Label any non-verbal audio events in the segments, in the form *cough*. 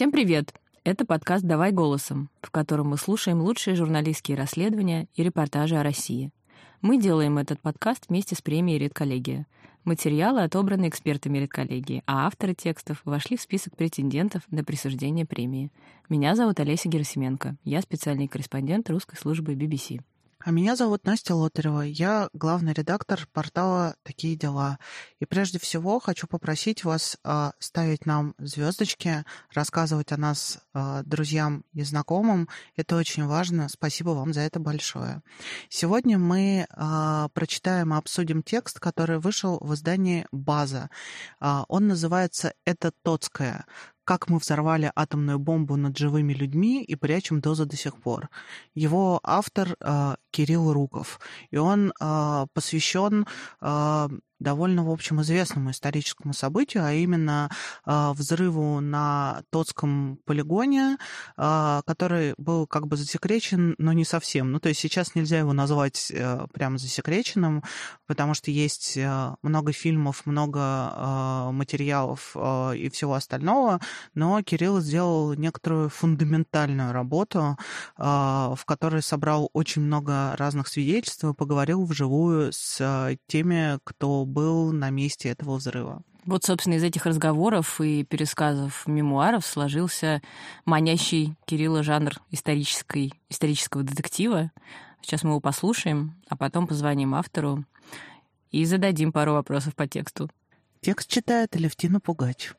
Всем привет! Это подкаст «Давай голосом», в котором мы слушаем лучшие журналистские расследования и репортажи о России. Мы делаем этот подкаст вместе с премией «Редколлегия». Материалы отобраны экспертами редколлегии, а авторы текстов вошли в список претендентов на присуждение премии. Меня зовут Олеся Герасименко. Я специальный корреспондент русской службы BBC. А меня зовут Настя Лотарева. Я главный редактор портала «Такие дела». И прежде всего хочу попросить вас э, ставить нам звездочки, рассказывать о нас э, друзьям и знакомым. Это очень важно. Спасибо вам за это большое. Сегодня мы э, прочитаем и обсудим текст, который вышел в издании «База». Э, он называется «Это Тоцкая как мы взорвали атомную бомбу над живыми людьми и прячем дозы до сих пор. Его автор э, Кирилл Руков, и он э, посвящен э, довольно, в общем, известному историческому событию, а именно э, взрыву на Тотском полигоне, э, который был как бы засекречен, но не совсем. Ну, то есть сейчас нельзя его назвать э, прямо засекреченным, потому что есть э, много фильмов, много э, материалов э, и всего остального, но Кирилл сделал некоторую фундаментальную работу, э, в которой собрал очень много разных свидетельств и поговорил вживую с э, теми, кто был на месте этого взрыва. Вот, собственно, из этих разговоров и пересказов мемуаров сложился манящий Кирилла жанр исторической, исторического детектива. Сейчас мы его послушаем, а потом позвоним автору и зададим пару вопросов по тексту. Текст читает Алевтина Пугач.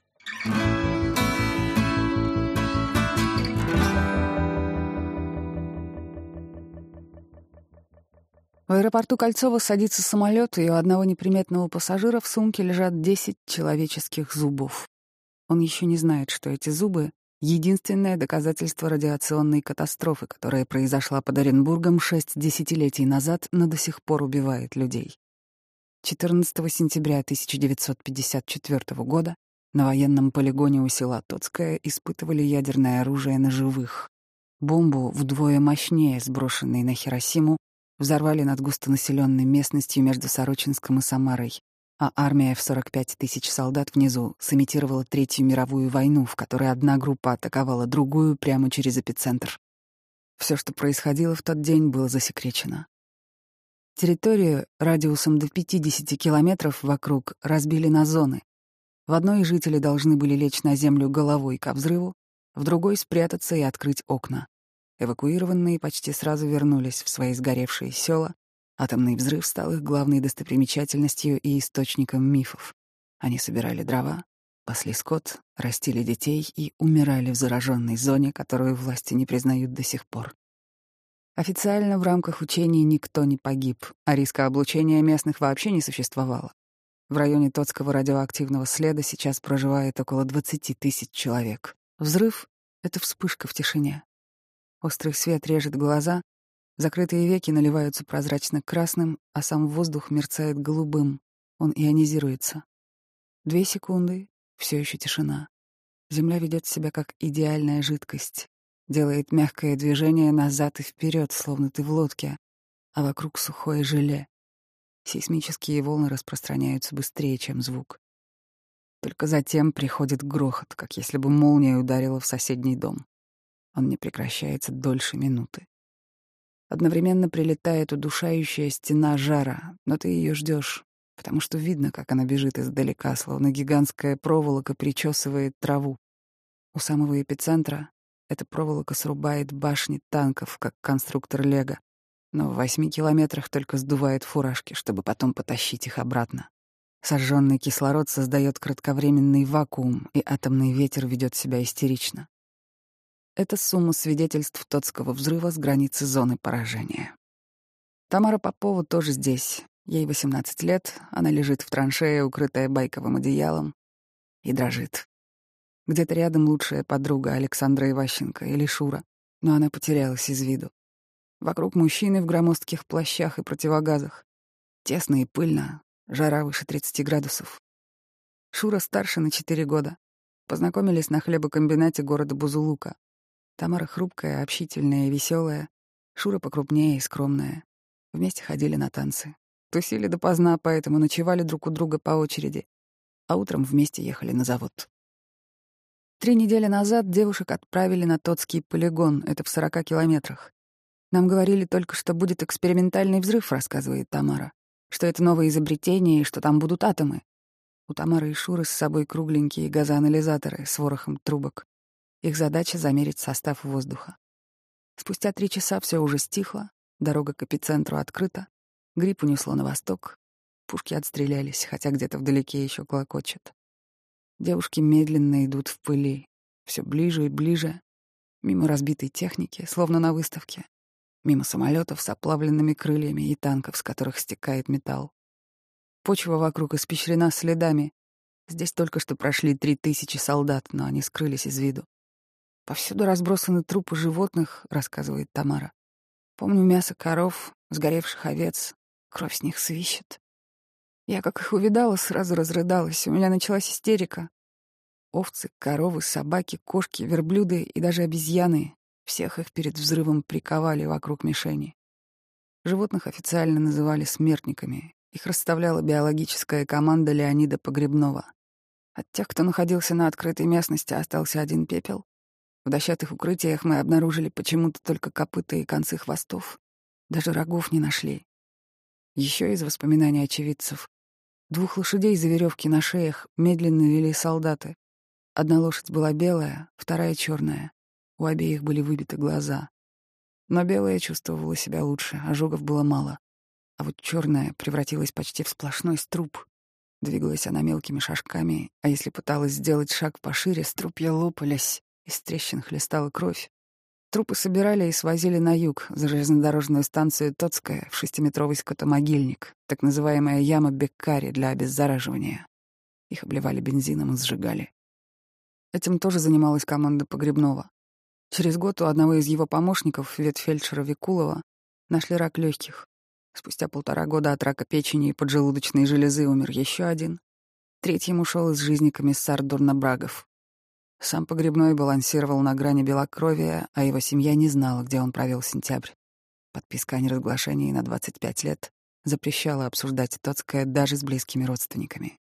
В аэропорту Кольцова садится самолет, и у одного неприметного пассажира в сумке лежат 10 человеческих зубов. Он еще не знает, что эти зубы — единственное доказательство радиационной катастрофы, которая произошла под Оренбургом шесть десятилетий назад, но до сих пор убивает людей. 14 сентября 1954 года на военном полигоне у села Тоцкое испытывали ядерное оружие на живых. Бомбу вдвое мощнее, сброшенной на Хиросиму, взорвали над густонаселенной местностью между Сорочинском и Самарой, а армия в 45 тысяч солдат внизу сымитировала Третью мировую войну, в которой одна группа атаковала другую прямо через эпицентр. Все, что происходило в тот день, было засекречено. Территорию радиусом до 50 километров вокруг разбили на зоны. В одной жители должны были лечь на землю головой ко взрыву, в другой — спрятаться и открыть окна. Эвакуированные почти сразу вернулись в свои сгоревшие села. Атомный взрыв стал их главной достопримечательностью и источником мифов. Они собирали дрова, пасли скот, растили детей и умирали в зараженной зоне, которую власти не признают до сих пор. Официально в рамках учений никто не погиб, а риска облучения местных вообще не существовало. В районе Тотского радиоактивного следа сейчас проживает около 20 тысяч человек. Взрыв — это вспышка в тишине. Острый свет режет глаза, закрытые веки наливаются прозрачно-красным, а сам воздух мерцает голубым. Он ионизируется. Две секунды, все еще тишина. Земля ведет себя как идеальная жидкость, делает мягкое движение назад и вперед, словно ты в лодке, а вокруг сухое желе. Сейсмические волны распространяются быстрее, чем звук. Только затем приходит грохот, как если бы молния ударила в соседний дом. Он не прекращается дольше минуты. Одновременно прилетает удушающая стена жара, но ты ее ждешь, потому что видно, как она бежит издалека, словно гигантская проволока причесывает траву. У самого эпицентра эта проволока срубает башни танков, как конструктор Лего, но в восьми километрах только сдувает фуражки, чтобы потом потащить их обратно. Сожженный кислород создает кратковременный вакуум, и атомный ветер ведет себя истерично. Это сумма свидетельств Тотского взрыва с границы зоны поражения. Тамара Попова тоже здесь. Ей 18 лет, она лежит в траншее, укрытая байковым одеялом, и дрожит. Где-то рядом лучшая подруга Александра Иващенко или Шура, но она потерялась из виду. Вокруг мужчины в громоздких плащах и противогазах. Тесно и пыльно, жара выше 30 градусов. Шура старше на 4 года. Познакомились на хлебокомбинате города Бузулука. Тамара хрупкая, общительная и веселая, Шура покрупнее и скромная. Вместе ходили на танцы. Тусили допоздна, поэтому ночевали друг у друга по очереди. А утром вместе ехали на завод. Три недели назад девушек отправили на Тотский полигон, это в 40 километрах. Нам говорили только, что будет экспериментальный взрыв, рассказывает Тамара, что это новое изобретение и что там будут атомы. У Тамары и Шуры с собой кругленькие газоанализаторы с ворохом трубок. Их задача — замерить состав воздуха. Спустя три часа все уже стихло, дорога к эпицентру открыта, гриб унесло на восток, пушки отстрелялись, хотя где-то вдалеке еще клокочет. Девушки медленно идут в пыли, все ближе и ближе, мимо разбитой техники, словно на выставке, мимо самолетов с оплавленными крыльями и танков, с которых стекает металл. Почва вокруг испещрена следами. Здесь только что прошли три тысячи солдат, но они скрылись из виду. Повсюду разбросаны трупы животных, рассказывает Тамара. Помню мясо коров, сгоревших овец, кровь с них свищет. Я, как их увидала, сразу разрыдалась. У меня началась истерика. Овцы, коровы, собаки, кошки, верблюды и даже обезьяны. Всех их перед взрывом приковали вокруг мишени. Животных официально называли смертниками. Их расставляла биологическая команда Леонида Погребного. От тех, кто находился на открытой местности, остался один пепел. В дощатых укрытиях мы обнаружили почему-то только копыта и концы хвостов. Даже рогов не нашли. Еще из воспоминаний очевидцев. Двух лошадей за веревки на шеях медленно вели солдаты. Одна лошадь была белая, вторая — черная. У обеих были выбиты глаза. Но белая чувствовала себя лучше, ожогов было мало. А вот черная превратилась почти в сплошной струп. Двигалась она мелкими шажками, а если пыталась сделать шаг пошире, струпья лопались, из трещин хлестала кровь. Трупы собирали и свозили на юг, за железнодорожную станцию Тоцкая, в шестиметровый скотомогильник, так называемая яма Беккари для обеззараживания. Их обливали бензином и сжигали. Этим тоже занималась команда Погребного. Через год у одного из его помощников, ветфельдшера Викулова, нашли рак легких. Спустя полтора года от рака печени и поджелудочной железы умер еще один. Третьим ушел из жизни комиссар Дурнобрагов. Сам погребной балансировал на грани белокровия, а его семья не знала, где он провел сентябрь. Подписка о неразглашении на 25 лет запрещала обсуждать Тоцкое даже с близкими родственниками.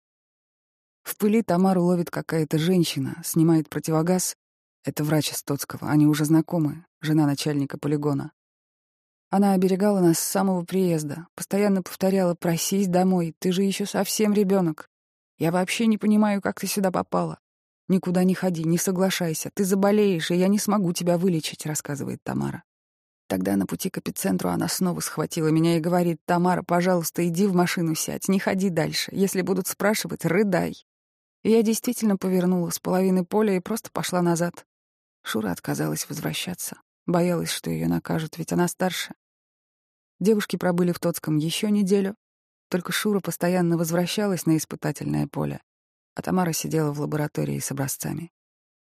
В пыли Тамару ловит какая-то женщина, снимает противогаз. Это врач из Тоцкого, они уже знакомы, жена начальника полигона. Она оберегала нас с самого приезда, постоянно повторяла «просись домой, ты же еще совсем ребенок. Я вообще не понимаю, как ты сюда попала. «Никуда не ходи, не соглашайся. Ты заболеешь, и я не смогу тебя вылечить», — рассказывает Тамара. Тогда на пути к эпицентру она снова схватила меня и говорит, «Тамара, пожалуйста, иди в машину сядь, не ходи дальше. Если будут спрашивать, рыдай». И я действительно повернула с половины поля и просто пошла назад. Шура отказалась возвращаться. Боялась, что ее накажут, ведь она старше. Девушки пробыли в Тоцком еще неделю. Только Шура постоянно возвращалась на испытательное поле а Тамара сидела в лаборатории с образцами.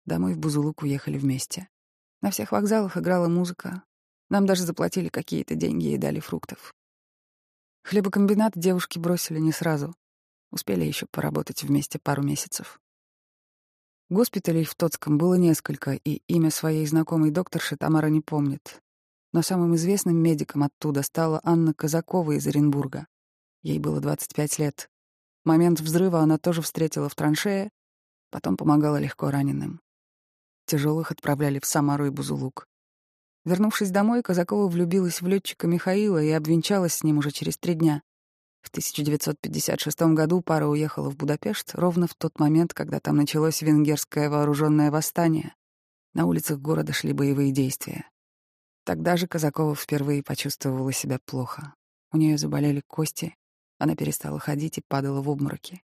Домой в Бузулук уехали вместе. На всех вокзалах играла музыка. Нам даже заплатили какие-то деньги и дали фруктов. Хлебокомбинат девушки бросили не сразу. Успели еще поработать вместе пару месяцев. Госпиталей в Тоцком было несколько, и имя своей знакомой докторши Тамара не помнит. Но самым известным медиком оттуда стала Анна Казакова из Оренбурга. Ей было 25 лет. Момент взрыва она тоже встретила в траншее, потом помогала легко раненым. Тяжелых отправляли в Самару и Бузулук. Вернувшись домой, Казакова влюбилась в летчика Михаила и обвенчалась с ним уже через три дня. В 1956 году пара уехала в Будапешт ровно в тот момент, когда там началось венгерское вооруженное восстание. На улицах города шли боевые действия. Тогда же Казакова впервые почувствовала себя плохо. У нее заболели кости, она перестала ходить и падала в обмороки.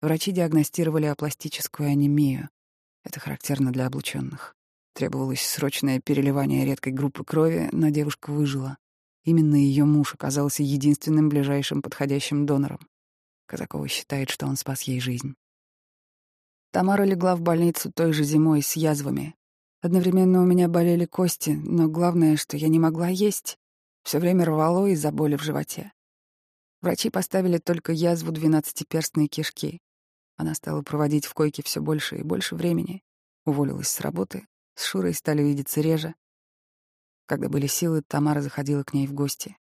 Врачи диагностировали апластическую анемию. Это характерно для облученных. Требовалось срочное переливание редкой группы крови, но девушка выжила. Именно ее муж оказался единственным ближайшим подходящим донором. Казакова считает, что он спас ей жизнь. Тамара легла в больницу той же зимой с язвами. Одновременно у меня болели кости, но главное, что я не могла есть. Все время рвало из-за боли в животе. Врачи поставили только язву двенадцатиперстной кишки. Она стала проводить в койке все больше и больше времени. Уволилась с работы, с Шурой стали видеться реже. Когда были силы, Тамара заходила к ней в гости.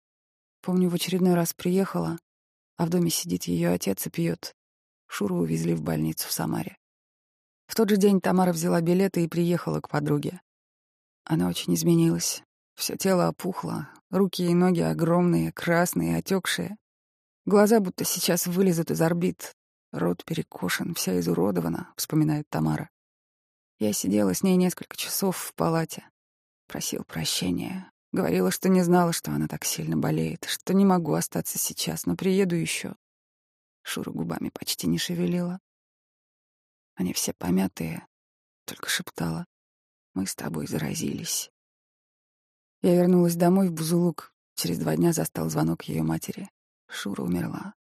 Помню, в очередной раз приехала, а в доме сидит ее отец и пьет. Шуру увезли в больницу в Самаре. В тот же день Тамара взяла билеты и приехала к подруге. Она очень изменилась. Все тело опухло, руки и ноги огромные, красные, отекшие. Глаза будто сейчас вылезут из орбит. Рот перекошен, вся изуродована, вспоминает Тамара. Я сидела с ней несколько часов в палате. Просил прощения. Говорила, что не знала, что она так сильно болеет, что не могу остаться сейчас, но приеду еще. Шура губами почти не шевелила. Они все помятые, только шептала. Мы с тобой заразились. Я вернулась домой в Бузулук. Через два дня застал звонок ее матери. Шура умерла.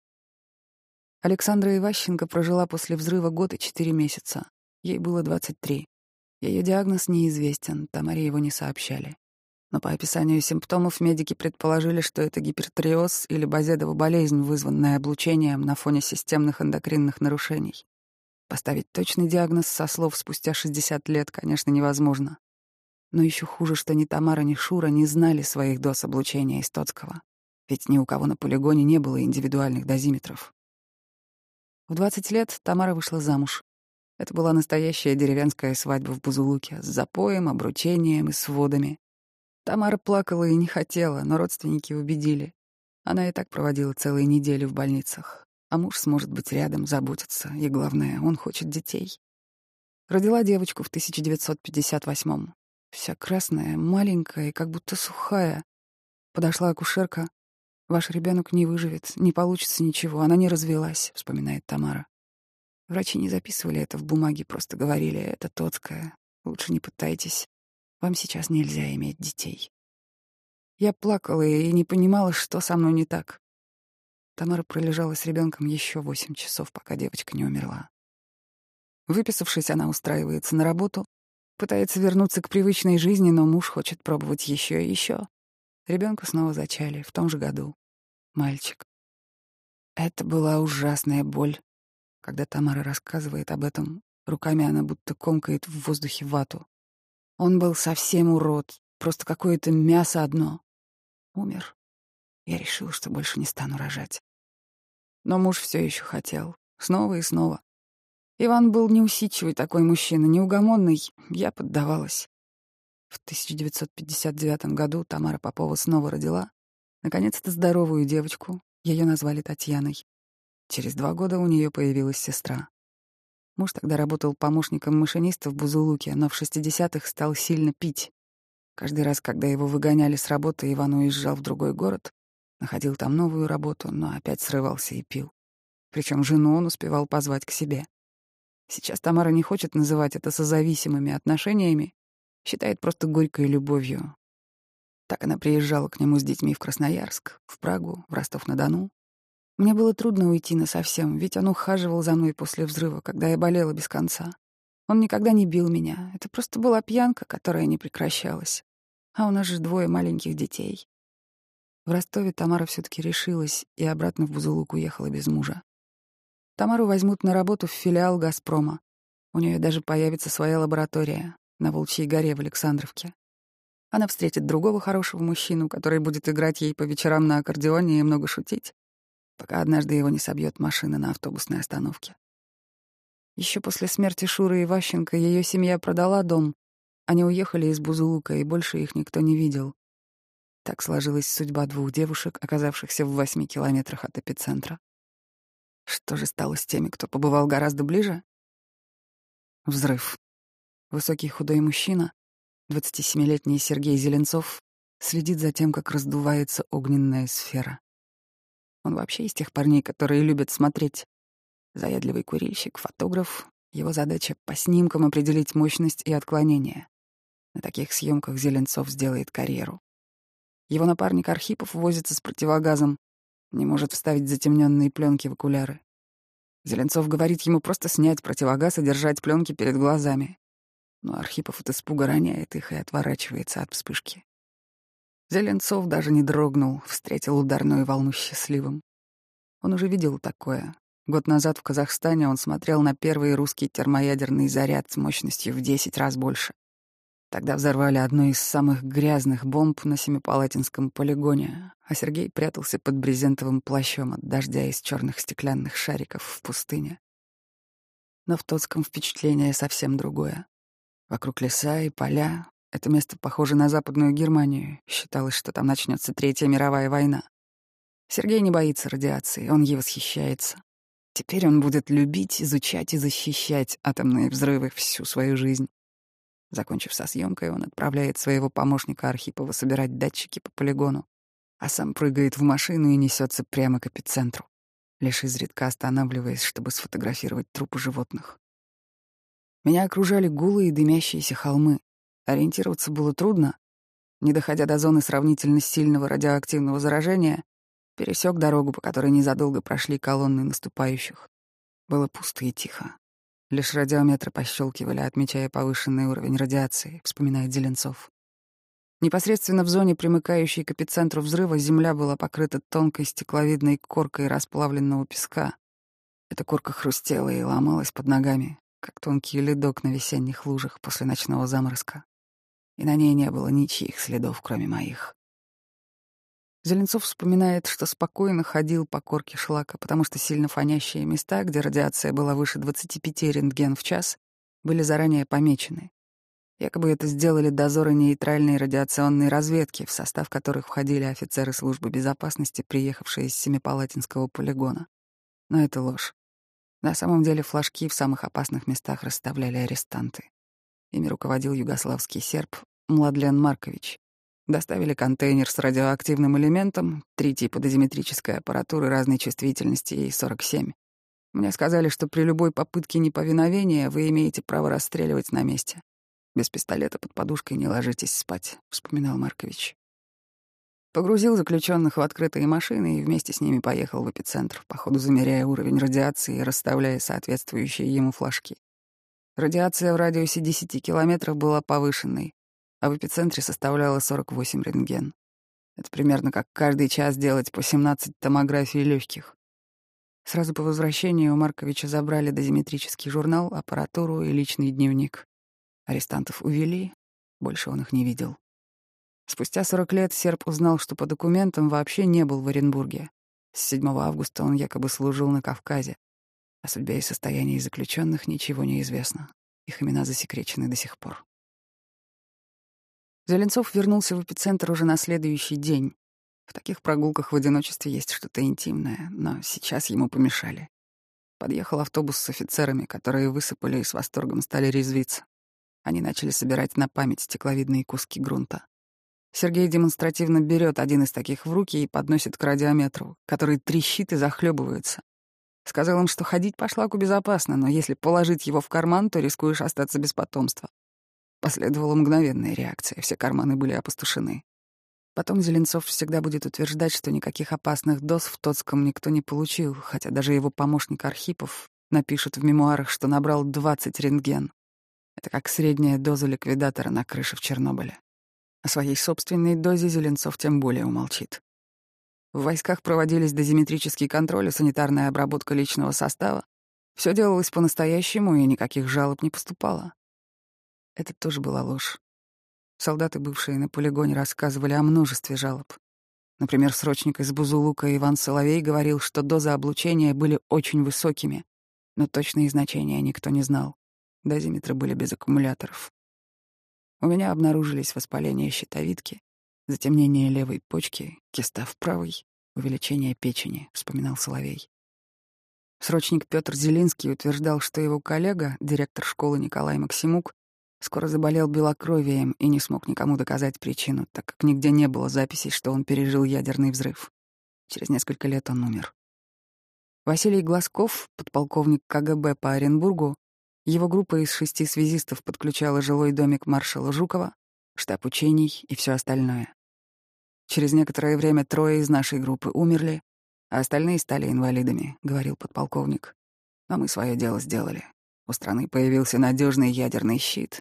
Александра Иващенко прожила после взрыва год и четыре месяца. Ей было 23. Ее диагноз неизвестен, Тамаре его не сообщали. Но по описанию симптомов медики предположили, что это гипертриоз или базедова болезнь, вызванная облучением на фоне системных эндокринных нарушений. Поставить точный диагноз со слов спустя 60 лет, конечно, невозможно. Но еще хуже, что ни Тамара, ни Шура не знали своих доз облучения из Тоцкого. Ведь ни у кого на полигоне не было индивидуальных дозиметров. В 20 лет Тамара вышла замуж. Это была настоящая деревенская свадьба в Бузулуке с запоем, обручением и сводами. Тамара плакала и не хотела, но родственники убедили. Она и так проводила целые недели в больницах. А муж сможет быть рядом, заботиться, и, главное, он хочет детей. Родила девочку в 1958-м. Вся красная, маленькая и как будто сухая. Подошла акушерка. «Ваш ребенок не выживет, не получится ничего, она не развелась», — вспоминает Тамара. Врачи не записывали это в бумаге, просто говорили, это Тоцкая, лучше не пытайтесь, вам сейчас нельзя иметь детей. Я плакала и не понимала, что со мной не так. Тамара пролежала с ребенком еще восемь часов, пока девочка не умерла. Выписавшись, она устраивается на работу, пытается вернуться к привычной жизни, но муж хочет пробовать еще и еще. Ребенка снова зачали в том же году. Мальчик. Это была ужасная боль, когда Тамара рассказывает об этом, руками она будто комкает в воздухе вату. Он был совсем урод, просто какое-то мясо одно. Умер. Я решила, что больше не стану рожать. Но муж все еще хотел. Снова и снова. Иван был неусидчивый такой мужчина, неугомонный. Я поддавалась. В 1959 году Тамара Попова снова родила. Наконец-то здоровую девочку. Ее назвали Татьяной. Через два года у нее появилась сестра. Муж тогда работал помощником машиниста в Бузулуке, но в 60-х стал сильно пить. Каждый раз, когда его выгоняли с работы, Иван уезжал в другой город, находил там новую работу, но опять срывался и пил. Причем жену он успевал позвать к себе. Сейчас Тамара не хочет называть это созависимыми отношениями, считает просто горькой любовью. Так она приезжала к нему с детьми в Красноярск, в Прагу, в Ростов-на-Дону, мне было трудно уйти насовсем, ведь он ухаживал за мной после взрыва, когда я болела без конца. Он никогда не бил меня. Это просто была пьянка, которая не прекращалась. А у нас же двое маленьких детей. В Ростове Тамара все таки решилась и обратно в Бузулук уехала без мужа. Тамару возьмут на работу в филиал «Газпрома». У нее даже появится своя лаборатория на Волчьей горе в Александровке. Она встретит другого хорошего мужчину, который будет играть ей по вечерам на аккордеоне и много шутить пока однажды его не собьет машина на автобусной остановке. Еще после смерти Шуры и Ващенко ее семья продала дом. Они уехали из Бузулука, и больше их никто не видел. Так сложилась судьба двух девушек, оказавшихся в восьми километрах от эпицентра. Что же стало с теми, кто побывал гораздо ближе? Взрыв. Высокий худой мужчина, 27-летний Сергей Зеленцов, следит за тем, как раздувается огненная сфера. Он вообще из тех парней, которые любят смотреть. Заядливый курильщик, фотограф. Его задача — по снимкам определить мощность и отклонение. На таких съемках Зеленцов сделает карьеру. Его напарник Архипов возится с противогазом, не может вставить затемненные пленки в окуляры. Зеленцов говорит ему просто снять противогаз и держать пленки перед глазами. Но Архипов от испуга роняет их и отворачивается от вспышки. Зеленцов даже не дрогнул, встретил ударную волну счастливым. Он уже видел такое. Год назад в Казахстане он смотрел на первый русский термоядерный заряд с мощностью в 10 раз больше. Тогда взорвали одну из самых грязных бомб на Семипалатинском полигоне, а Сергей прятался под брезентовым плащом от дождя из черных стеклянных шариков в пустыне. Но в Тоцком впечатление совсем другое. Вокруг леса и поля. Это место похоже на Западную Германию. Считалось, что там начнется Третья мировая война. Сергей не боится радиации, он ей восхищается. Теперь он будет любить, изучать и защищать атомные взрывы всю свою жизнь. Закончив со съемкой, он отправляет своего помощника Архипова собирать датчики по полигону, а сам прыгает в машину и несется прямо к эпицентру, лишь изредка останавливаясь, чтобы сфотографировать трупы животных. Меня окружали гулы и дымящиеся холмы. Ориентироваться было трудно. Не доходя до зоны сравнительно сильного радиоактивного заражения, Пересек дорогу, по которой незадолго прошли колонны наступающих. Было пусто и тихо. Лишь радиометры пощелкивали, отмечая повышенный уровень радиации, вспоминает Зеленцов. Непосредственно в зоне, примыкающей к эпицентру взрыва, земля была покрыта тонкой стекловидной коркой расплавленного песка. Эта корка хрустела и ломалась под ногами, как тонкий ледок на весенних лужах после ночного заморозка. И на ней не было ничьих следов, кроме моих. Зеленцов вспоминает, что спокойно ходил по корке шлака, потому что сильно фонящие места, где радиация была выше 25 рентген в час, были заранее помечены. Якобы это сделали дозоры нейтральной радиационной разведки, в состав которых входили офицеры службы безопасности, приехавшие из Семипалатинского полигона. Но это ложь. На самом деле флажки в самых опасных местах расставляли арестанты. Ими руководил югославский серб Младлен Маркович. Доставили контейнер с радиоактивным элементом, три типа дозиметрической аппаратуры разной чувствительности и 47. Мне сказали, что при любой попытке неповиновения вы имеете право расстреливать на месте. Без пистолета под подушкой не ложитесь спать, вспоминал Маркович. Погрузил заключенных в открытые машины и вместе с ними поехал в эпицентр, по ходу замеряя уровень радиации и расставляя соответствующие ему флажки. Радиация в радиусе 10 километров была повышенной, а в эпицентре составляла 48 рентген. Это примерно как каждый час делать по 17 томографий легких. Сразу по возвращению у Марковича забрали дозиметрический журнал, аппаратуру и личный дневник. Арестантов увели, больше он их не видел. Спустя 40 лет серб узнал, что по документам вообще не был в Оренбурге. С 7 августа он якобы служил на Кавказе. О судьбе и состоянии заключенных ничего не известно. Их имена засекречены до сих пор. Зеленцов вернулся в эпицентр уже на следующий день. В таких прогулках в одиночестве есть что-то интимное, но сейчас ему помешали. Подъехал автобус с офицерами, которые высыпали и с восторгом стали резвиться. Они начали собирать на память стекловидные куски грунта. Сергей демонстративно берет один из таких в руки и подносит к радиометру, который трещит и захлебывается. Сказал им, что ходить по шлаку безопасно, но если положить его в карман, то рискуешь остаться без потомства. Последовала мгновенная реакция, все карманы были опустошены. Потом Зеленцов всегда будет утверждать, что никаких опасных доз в Тоцком никто не получил, хотя даже его помощник Архипов напишет в мемуарах, что набрал 20 рентген. Это как средняя доза ликвидатора на крыше в Чернобыле. О своей собственной дозе Зеленцов тем более умолчит. В войсках проводились дозиметрический контроль и санитарная обработка личного состава. Все делалось по-настоящему, и никаких жалоб не поступало. Это тоже была ложь. Солдаты, бывшие на полигоне, рассказывали о множестве жалоб. Например, срочник из Бузулука Иван Соловей говорил, что дозы облучения были очень высокими, но точные значения никто не знал. Дозиметры были без аккумуляторов. У меня обнаружились воспаление щитовидки, затемнение левой почки, киста в правой, увеличение печени, вспоминал Соловей. Срочник Петр Зелинский утверждал, что его коллега, директор школы Николай Максимук, Скоро заболел белокровием и не смог никому доказать причину, так как нигде не было записей, что он пережил ядерный взрыв. Через несколько лет он умер. Василий Глазков, подполковник КГБ по Оренбургу, его группа из шести связистов подключала жилой домик маршала Жукова, штаб учений и все остальное. Через некоторое время трое из нашей группы умерли, а остальные стали инвалидами, говорил подполковник. Но мы свое дело сделали. У страны появился надежный ядерный щит,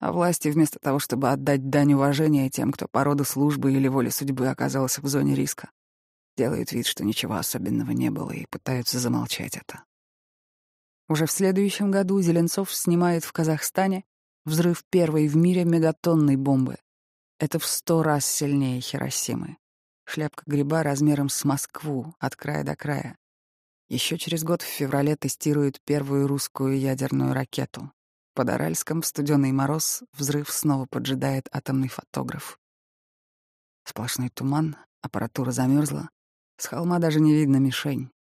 а власти, вместо того, чтобы отдать дань уважения тем, кто по роду службы или воле судьбы оказался в зоне риска, делают вид, что ничего особенного не было, и пытаются замолчать это. Уже в следующем году Зеленцов снимает в Казахстане взрыв первой в мире мегатонной бомбы. Это в сто раз сильнее Хиросимы. Шляпка гриба размером с Москву, от края до края. Еще через год в феврале тестируют первую русскую ядерную ракету. Под Аральском в студеный мороз взрыв снова поджидает атомный фотограф. Сплошной туман, аппаратура замерзла. С холма даже не видно мишень.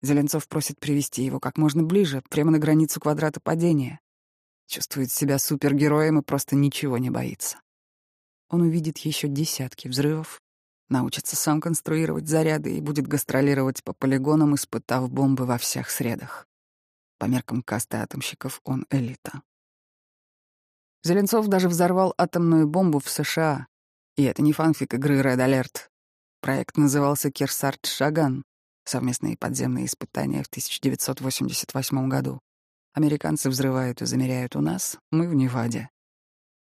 Зеленцов просит привести его как можно ближе, прямо на границу квадрата падения. Чувствует себя супергероем и просто ничего не боится. Он увидит еще десятки взрывов, научится сам конструировать заряды и будет гастролировать по полигонам, испытав бомбы во всех средах. По меркам касты атомщиков он элита. Зеленцов даже взорвал атомную бомбу в США. И это не фанфик игры Red Alert. Проект назывался Кирсарт Шаган совместные подземные испытания в 1988 году. Американцы взрывают и замеряют у нас, мы в Неваде.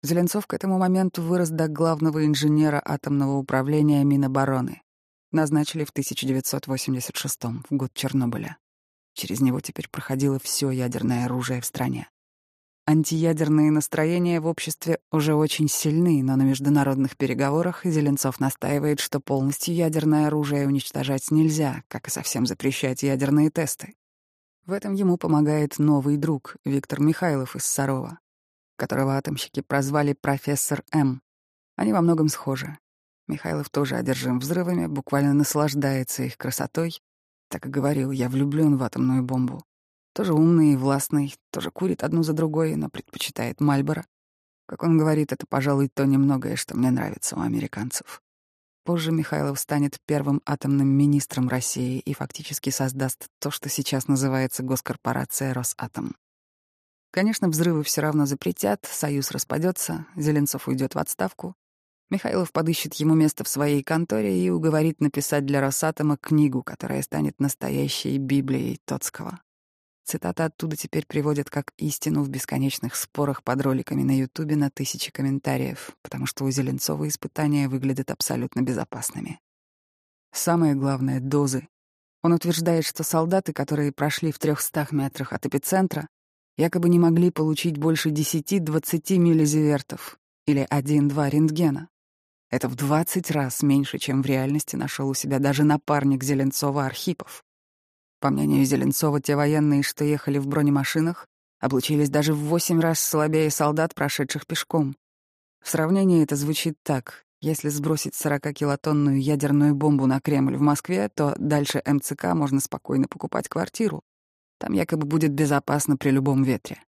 Зеленцов к этому моменту вырос до главного инженера атомного управления Минобороны. Назначили в 1986 в год Чернобыля. Через него теперь проходило все ядерное оружие в стране. Антиядерные настроения в обществе уже очень сильны, но на международных переговорах Зеленцов настаивает, что полностью ядерное оружие уничтожать нельзя, как и совсем запрещать ядерные тесты. В этом ему помогает новый друг, Виктор Михайлов из Сарова, которого атомщики прозвали «профессор М». Они во многом схожи. Михайлов тоже одержим взрывами, буквально наслаждается их красотой. Так и говорил, я влюблен в атомную бомбу. Тоже умный и властный, тоже курит одну за другой, но предпочитает Мальборо. Как он говорит, это, пожалуй, то немногое, что мне нравится у американцев. Позже Михайлов станет первым атомным министром России и фактически создаст то, что сейчас называется госкорпорация «Росатом». Конечно, взрывы все равно запретят, союз распадется, Зеленцов уйдет в отставку. Михайлов подыщет ему место в своей конторе и уговорит написать для Росатома книгу, которая станет настоящей Библией Тоцкого. Цитата оттуда теперь приводят как истину в бесконечных спорах под роликами на Ютубе на тысячи комментариев, потому что у Зеленцова испытания выглядят абсолютно безопасными. Самое главное — дозы. Он утверждает, что солдаты, которые прошли в трехстах метрах от эпицентра, якобы не могли получить больше 10-20 миллизивертов или 1-2 рентгена. Это в 20 раз меньше, чем в реальности нашел у себя даже напарник Зеленцова Архипов. По мнению Зеленцова, те военные, что ехали в бронемашинах, облучились даже в восемь раз слабее солдат, прошедших пешком. В сравнении это звучит так. Если сбросить 40-килотонную ядерную бомбу на Кремль в Москве, то дальше МЦК можно спокойно покупать квартиру. Там якобы будет безопасно при любом ветре.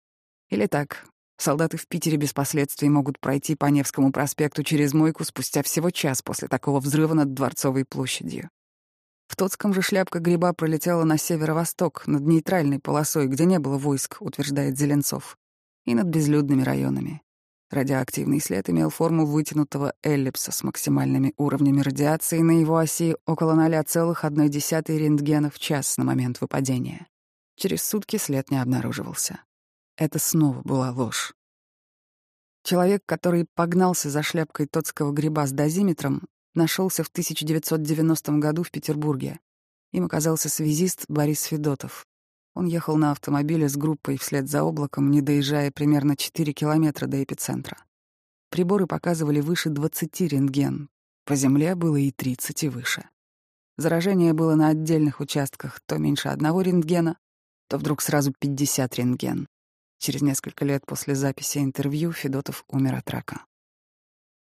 Или так. Солдаты в Питере без последствий могут пройти по Невскому проспекту через мойку спустя всего час после такого взрыва над Дворцовой площадью. В Тотском же шляпка гриба пролетела на северо-восток, над нейтральной полосой, где не было войск, утверждает Зеленцов, и над безлюдными районами. Радиоактивный след имел форму вытянутого эллипса с максимальными уровнями радиации на его оси около 0,1 рентгена в час на момент выпадения. Через сутки след не обнаруживался. Это снова была ложь. Человек, который погнался за шляпкой тотского гриба с дозиметром, нашелся в 1990 году в Петербурге. Им оказался связист Борис Федотов. Он ехал на автомобиле с группой вслед за облаком, не доезжая примерно 4 километра до эпицентра. Приборы показывали выше 20 рентген. По земле было и 30 и выше. Заражение было на отдельных участках то меньше одного рентгена, то вдруг сразу 50 рентген. Через несколько лет после записи интервью Федотов умер от рака.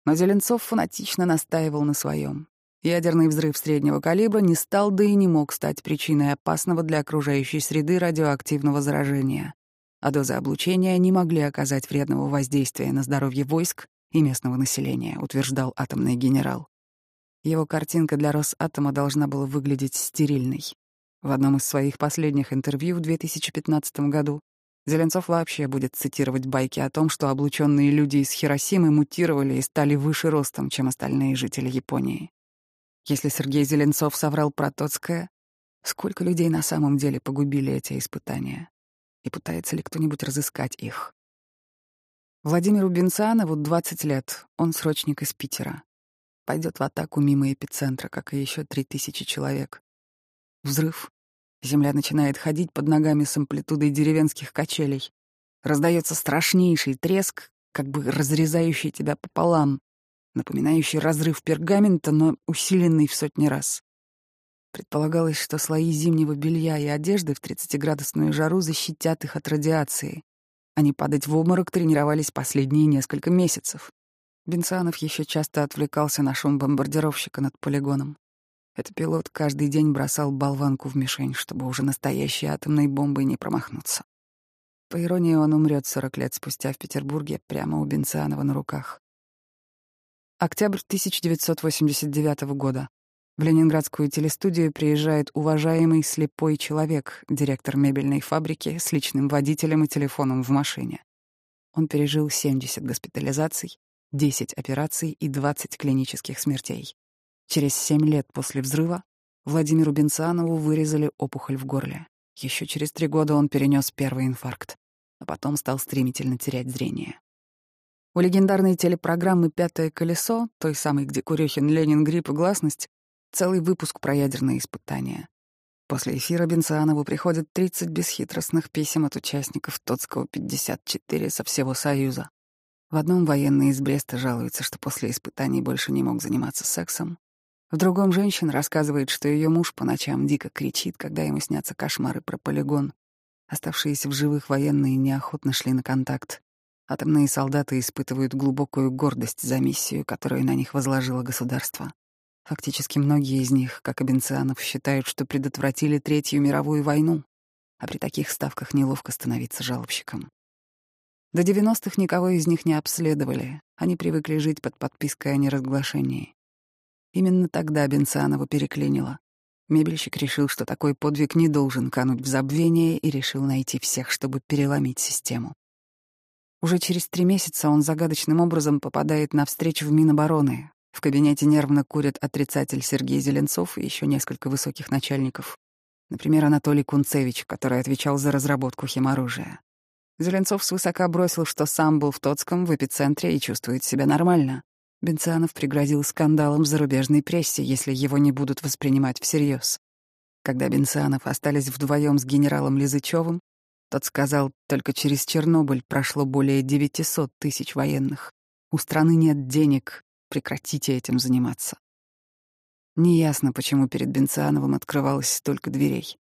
Но Зеленцов фанатично настаивал на своем. Ядерный взрыв среднего калибра не стал, да и не мог стать причиной опасного для окружающей среды радиоактивного заражения, а дозы облучения не могли оказать вредного воздействия на здоровье войск и местного населения, утверждал атомный генерал. Его картинка для Росатома должна была выглядеть стерильной. В одном из своих последних интервью в 2015 году Зеленцов вообще будет цитировать байки о том, что облученные люди из Хиросимы мутировали и стали выше ростом, чем остальные жители Японии. Если Сергей Зеленцов соврал про Тоцкое, сколько людей на самом деле погубили эти испытания? И пытается ли кто-нибудь разыскать их? Владимиру Бенцианову 20 лет, он срочник из Питера. Пойдет в атаку мимо эпицентра, как и еще 3000 человек. Взрыв, Земля начинает ходить под ногами с амплитудой деревенских качелей. Раздается страшнейший треск, как бы разрезающий тебя пополам, напоминающий разрыв пергамента, но усиленный в сотни раз. Предполагалось, что слои зимнего белья и одежды в 30-градусную жару защитят их от радиации. Они падать в обморок тренировались последние несколько месяцев. Бенцанов еще часто отвлекался на шум бомбардировщика над полигоном. Этот пилот каждый день бросал болванку в мишень, чтобы уже настоящей атомной бомбой не промахнуться. По иронии, он умрет 40 лет спустя в Петербурге прямо у Бенцианова на руках. Октябрь 1989 года. В ленинградскую телестудию приезжает уважаемый слепой человек, директор мебельной фабрики с личным водителем и телефоном в машине. Он пережил 70 госпитализаций, 10 операций и 20 клинических смертей. Через 7 лет после взрыва Владимиру Бенцианову вырезали опухоль в горле. Еще через три года он перенес первый инфаркт, а потом стал стремительно терять зрение. У легендарной телепрограммы «Пятое колесо», той самой, где Курехин, Ленин, грипп и гласность, Целый выпуск про ядерные испытания. После эфира Бенцианову приходят 30 бесхитростных писем от участников Тотского 54 со всего Союза. В одном военный из Бреста жалуется, что после испытаний больше не мог заниматься сексом. В другом женщина рассказывает, что ее муж по ночам дико кричит, когда ему снятся кошмары про полигон. Оставшиеся в живых военные неохотно шли на контакт. Атомные солдаты испытывают глубокую гордость за миссию, которую на них возложило государство. Фактически многие из них, как и Бенцианов, считают, что предотвратили Третью мировую войну, а при таких ставках неловко становиться жалобщиком. До 90-х никого из них не обследовали, они привыкли жить под подпиской о неразглашении. Именно тогда Бенцианова переклинило. Мебельщик решил, что такой подвиг не должен кануть в забвение и решил найти всех, чтобы переломить систему. Уже через три месяца он загадочным образом попадает на встречу в Минобороны, в кабинете нервно курят отрицатель Сергей Зеленцов и еще несколько высоких начальников. Например, Анатолий Кунцевич, который отвечал за разработку химоружия. Зеленцов свысока бросил, что сам был в Тоцком, в эпицентре, и чувствует себя нормально. Бенцианов пригрозил скандалом в зарубежной прессе, если его не будут воспринимать всерьез. Когда Бенцианов остались вдвоем с генералом Лизычевым, тот сказал, только через Чернобыль прошло более 900 тысяч военных. У страны нет денег, Прекратите этим заниматься. Неясно, почему перед Бенциановым открывалось столько дверей.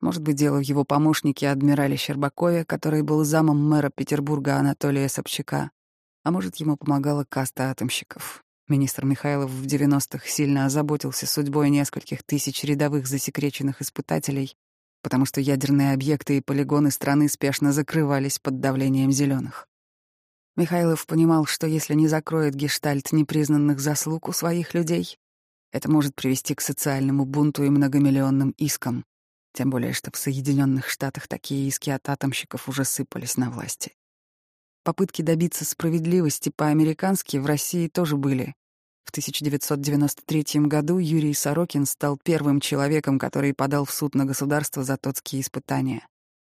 Может быть, дело в его помощнике адмирале Щербакове, который был замом мэра Петербурга Анатолия Собчака, а может, ему помогала каста атомщиков. Министр Михайлов в 90-х сильно озаботился судьбой нескольких тысяч рядовых засекреченных испытателей, потому что ядерные объекты и полигоны страны спешно закрывались под давлением зеленых. Михайлов понимал, что если не закроет гештальт непризнанных заслуг у своих людей, это может привести к социальному бунту и многомиллионным искам, тем более что в Соединенных Штатах такие иски от атомщиков уже сыпались на власти. Попытки добиться справедливости по-американски в России тоже были. В 1993 году Юрий Сорокин стал первым человеком, который подал в суд на государство за тотские испытания.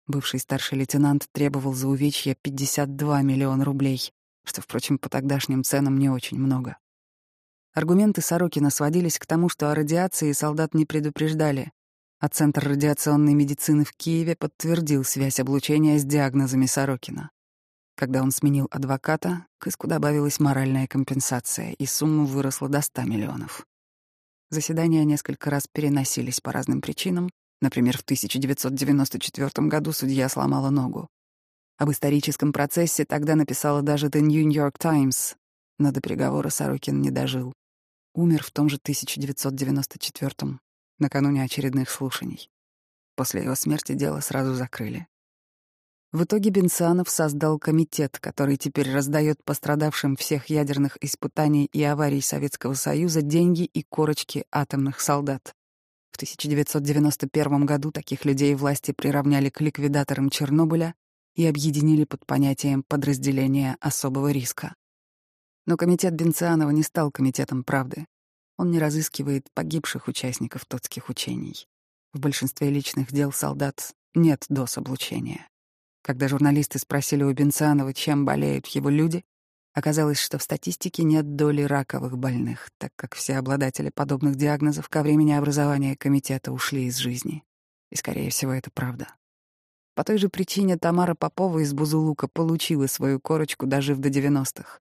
Бывший старший лейтенант требовал за увечья 52 миллиона рублей, что, впрочем, по тогдашним ценам не очень много. Аргументы Сорокина сводились к тому, что о радиации солдат не предупреждали, а Центр радиационной медицины в Киеве подтвердил связь облучения с диагнозами Сорокина. Когда он сменил адвоката, к иску добавилась моральная компенсация, и сумма выросла до 100 миллионов. Заседания несколько раз переносились по разным причинам, Например, в 1994 году судья сломала ногу. Об историческом процессе тогда написала даже The New York Times, но до приговора Сорокин не дожил. Умер в том же 1994 накануне очередных слушаний. После его смерти дело сразу закрыли. В итоге Бенсанов создал комитет, который теперь раздает пострадавшим всех ядерных испытаний и аварий Советского Союза деньги и корочки атомных солдат. В 1991 году таких людей власти приравняли к ликвидаторам Чернобыля и объединили под понятием подразделения особого риска. Но комитет Бенцианова не стал комитетом правды. Он не разыскивает погибших участников тотских учений. В большинстве личных дел солдат нет доз облучения. Когда журналисты спросили у Бенцианова, чем болеют его люди, Оказалось, что в статистике нет доли раковых больных, так как все обладатели подобных диагнозов ко времени образования комитета ушли из жизни. И, скорее всего, это правда. По той же причине Тамара Попова из Бузулука получила свою корочку, дожив до 90-х.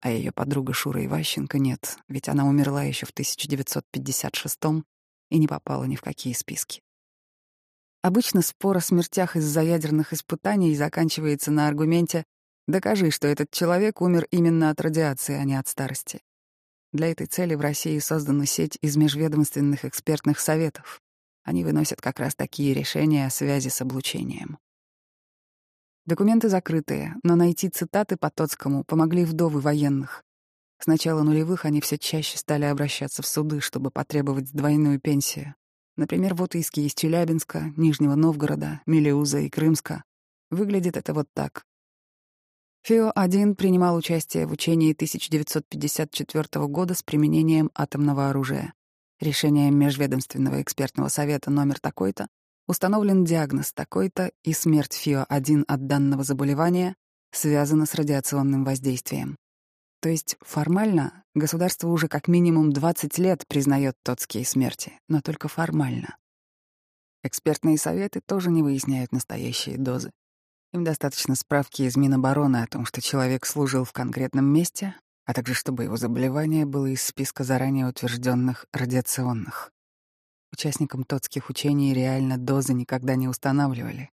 А ее подруга Шура Иващенко нет, ведь она умерла еще в 1956-м, и не попала ни в какие списки. Обычно спор о смертях из-за ядерных испытаний заканчивается на аргументе «докажи, что этот человек умер именно от радиации, а не от старости». Для этой цели в России создана сеть из межведомственных экспертных советов. Они выносят как раз такие решения о связи с облучением. Документы закрытые, но найти цитаты по Тоцкому помогли вдовы военных. С начала нулевых они все чаще стали обращаться в суды, чтобы потребовать двойную пенсию. Например, вот иски из Челябинска, Нижнего Новгорода, Мелеуза и Крымска. Выглядит это вот так. Фио-1 принимал участие в учении 1954 года с применением атомного оружия. Решением Межведомственного экспертного совета номер такой-то установлен диагноз такой-то, и смерть ФИО-1 от данного заболевания связана с радиационным воздействием. То есть формально государство уже как минимум 20 лет признает тотские смерти, но только формально. Экспертные советы тоже не выясняют настоящие дозы. Им достаточно справки из Минобороны о том, что человек служил в конкретном месте, а также чтобы его заболевание было из списка заранее утвержденных радиационных. Участникам тотских учений реально дозы никогда не устанавливали.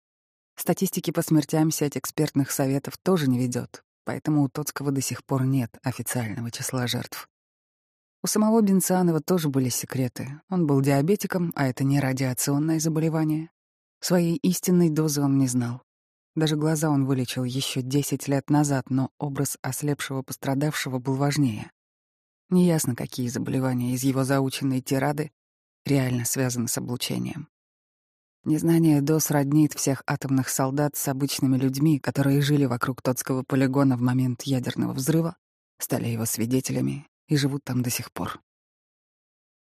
Статистики по смертям сеть экспертных советов тоже не ведет, поэтому у Тоцкого до сих пор нет официального числа жертв. У самого Бенцианова тоже были секреты. Он был диабетиком, а это не радиационное заболевание. Своей истинной дозы он не знал. Даже глаза он вылечил еще 10 лет назад, но образ ослепшего пострадавшего был важнее. Неясно, какие заболевания из его заученной тирады реально связаны с облучением. Незнание доз роднит всех атомных солдат с обычными людьми, которые жили вокруг Тотского полигона в момент ядерного взрыва, стали его свидетелями и живут там до сих пор.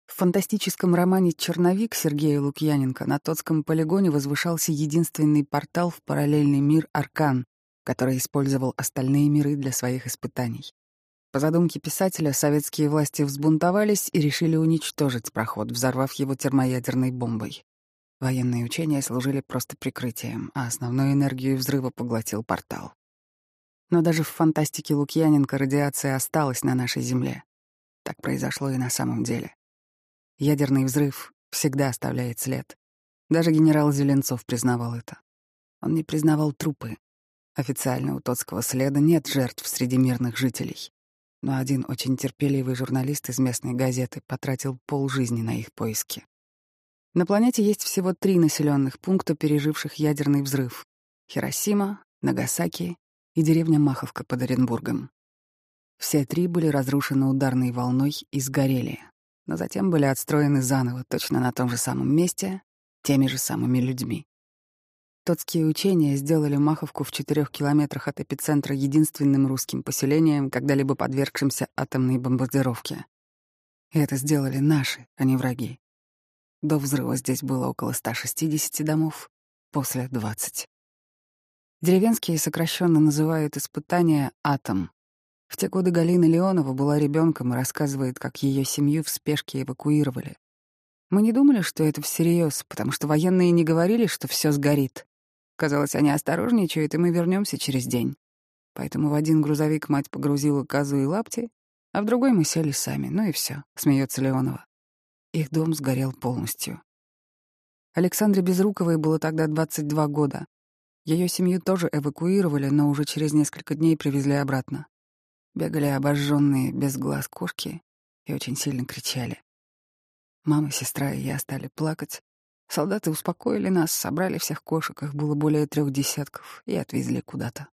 В фантастическом романе «Черновик» Сергея Лукьяненко на Тотском полигоне возвышался единственный портал в параллельный мир Аркан, который использовал остальные миры для своих испытаний. По задумке писателя, советские власти взбунтовались и решили уничтожить проход, взорвав его термоядерной бомбой. Военные учения служили просто прикрытием, а основную энергию взрыва поглотил портал. Но даже в фантастике Лукьяненко радиация осталась на нашей Земле. Так произошло и на самом деле. Ядерный взрыв всегда оставляет след. Даже генерал Зеленцов признавал это. Он не признавал трупы. Официально у Тотского следа нет жертв среди мирных жителей. Но один очень терпеливый журналист из местной газеты потратил полжизни на их поиски. На планете есть всего три населенных пункта, переживших ядерный взрыв — Хиросима, Нагасаки и деревня Маховка под Оренбургом. Все три были разрушены ударной волной и сгорели, но затем были отстроены заново точно на том же самом месте, теми же самыми людьми. Тотские учения сделали Маховку в четырех километрах от эпицентра единственным русским поселением, когда-либо подвергшимся атомной бомбардировке. И это сделали наши, а не враги. До взрыва здесь было около 160 домов, после — 20. Деревенские сокращенно называют испытание «атом». В те годы Галина Леонова была ребенком и рассказывает, как ее семью в спешке эвакуировали. Мы не думали, что это всерьез, потому что военные не говорили, что все сгорит. Казалось, они осторожничают, и мы вернемся через день. Поэтому в один грузовик мать погрузила козу и лапти, а в другой мы сели сами. Ну и все, смеется Леонова. Их дом сгорел полностью. Александре Безруковой было тогда 22 года. Ее семью тоже эвакуировали, но уже через несколько дней привезли обратно. Бегали обожженные, без глаз кошки и очень сильно кричали. Мама, сестра и я стали плакать. Солдаты успокоили нас, собрали всех кошек, их было более трех десятков, и отвезли куда-то.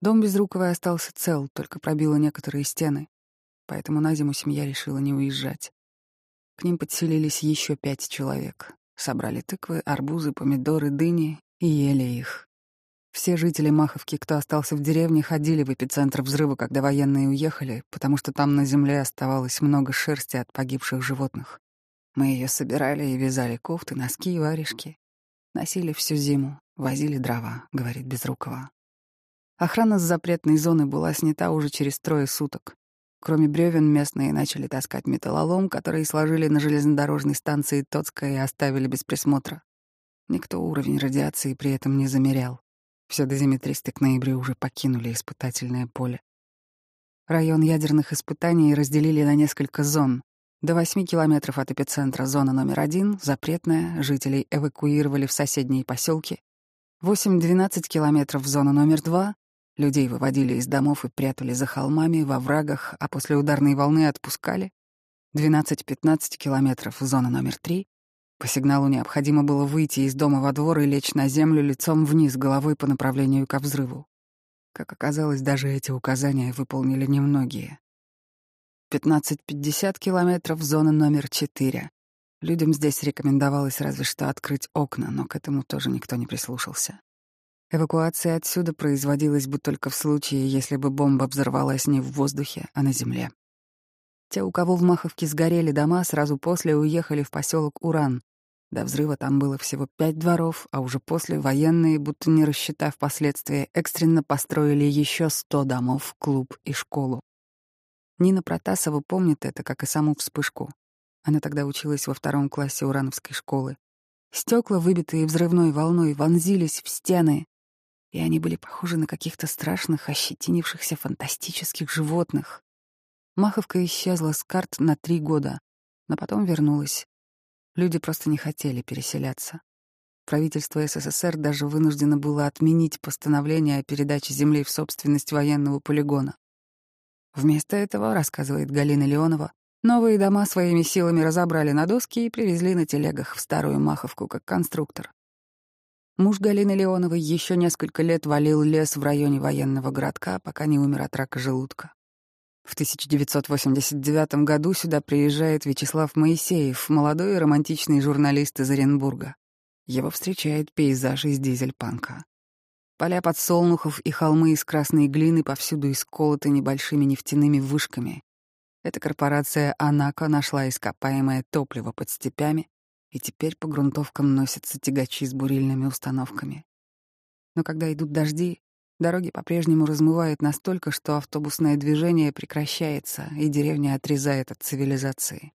Дом Безруковой остался цел, только пробило некоторые стены, поэтому на зиму семья решила не уезжать. К ним подселились еще пять человек. Собрали тыквы, арбузы, помидоры, дыни и ели их. Все жители Маховки, кто остался в деревне, ходили в эпицентр взрыва, когда военные уехали, потому что там на земле оставалось много шерсти от погибших животных. Мы ее собирали и вязали кофты, носки и варежки. Носили всю зиму, возили дрова, говорит Безрукова. Охрана с запретной зоны была снята уже через трое суток. Кроме бревен, местные начали таскать металлолом, который сложили на железнодорожной станции Тоцка и оставили без присмотра. Никто уровень радиации при этом не замерял. Все дозиметристы к ноябрю уже покинули испытательное поле. Район ядерных испытаний разделили на несколько зон. До 8 километров от эпицентра зона номер один, запретная, жителей эвакуировали в соседние поселки. 8-12 километров в зону номер два, людей выводили из домов и прятали за холмами, во врагах, а после ударной волны отпускали. 12-15 километров зона номер три. По сигналу необходимо было выйти из дома во двор и лечь на землю лицом вниз, головой по направлению к взрыву. Как оказалось, даже эти указания выполнили немногие. 15-50 километров зона номер 4. Людям здесь рекомендовалось разве что открыть окна, но к этому тоже никто не прислушался. Эвакуация отсюда производилась бы только в случае, если бы бомба взорвалась не в воздухе, а на земле. Те, у кого в Маховке сгорели дома, сразу после уехали в поселок Уран. До взрыва там было всего пять дворов, а уже после военные, будто не рассчитав последствия, экстренно построили еще сто домов, клуб и школу. Нина Протасова помнит это, как и саму вспышку. Она тогда училась во втором классе Урановской школы. Стекла, выбитые взрывной волной, вонзились в стены, и они были похожи на каких-то страшных, ощетинившихся фантастических животных. Маховка исчезла с карт на три года, но потом вернулась. Люди просто не хотели переселяться. Правительство СССР даже вынуждено было отменить постановление о передаче земли в собственность военного полигона. Вместо этого, рассказывает Галина Леонова, новые дома своими силами разобрали на доски и привезли на телегах в старую Маховку как конструктор. Муж Галины Леоновой еще несколько лет валил лес в районе военного городка, пока не умер от рака желудка. В 1989 году сюда приезжает Вячеслав Моисеев, молодой и романтичный журналист из Оренбурга. Его встречает пейзаж из дизель-панка. Поля подсолнухов и холмы из красной глины повсюду исколоты небольшими нефтяными вышками. Эта корпорация «Анако» нашла ископаемое топливо под степями, и теперь по грунтовкам носятся тягачи с бурильными установками. Но когда идут дожди, дороги по-прежнему размывают настолько, что автобусное движение прекращается, и деревня отрезает от цивилизации.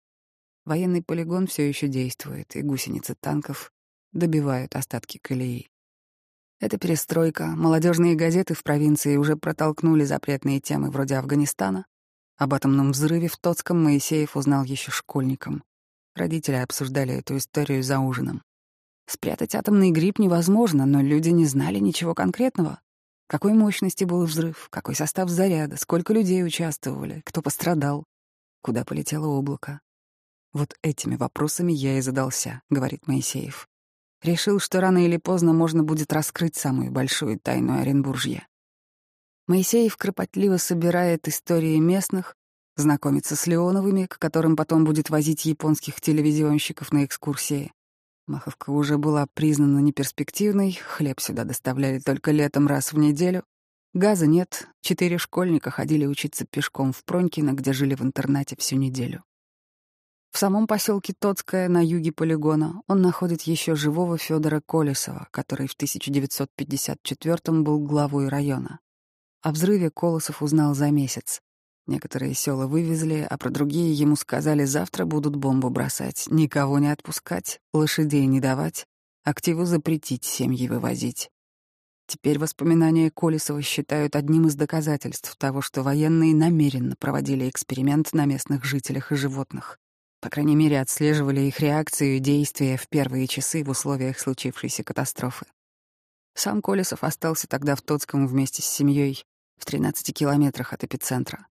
Военный полигон все еще действует, и гусеницы танков добивают остатки колеи. Это перестройка, молодежные газеты в провинции уже протолкнули запретные темы вроде Афганистана. Об атомном взрыве в Тоцком Моисеев узнал еще школьником. Родители обсуждали эту историю за ужином. Спрятать атомный гриб невозможно, но люди не знали ничего конкретного. Какой мощности был взрыв, какой состав заряда, сколько людей участвовали, кто пострадал, куда полетело облако. Вот этими вопросами я и задался, говорит Моисеев. Решил, что рано или поздно можно будет раскрыть самую большую тайну Оренбуржья. Моисеев кропотливо собирает истории местных, знакомится с Леоновыми, к которым потом будет возить японских телевизионщиков на экскурсии. Маховка уже была признана неперспективной, хлеб сюда доставляли только летом раз в неделю. Газа нет, четыре школьника ходили учиться пешком в Пронькино, где жили в интернате всю неделю. В самом поселке Тоцкое на юге полигона он находит еще живого Федора Колесова, который в 1954 был главой района. О взрыве Колосов узнал за месяц. Некоторые села вывезли, а про другие ему сказали, завтра будут бомбу бросать, никого не отпускать, лошадей не давать, активу запретить, семьи вывозить. Теперь воспоминания Колесова считают одним из доказательств того, что военные намеренно проводили эксперимент на местных жителях и животных. По крайней мере, отслеживали их реакцию и действия в первые часы в условиях случившейся катастрофы. Сам Колесов остался тогда в Тоцком вместе с семьей в 13 километрах от эпицентра.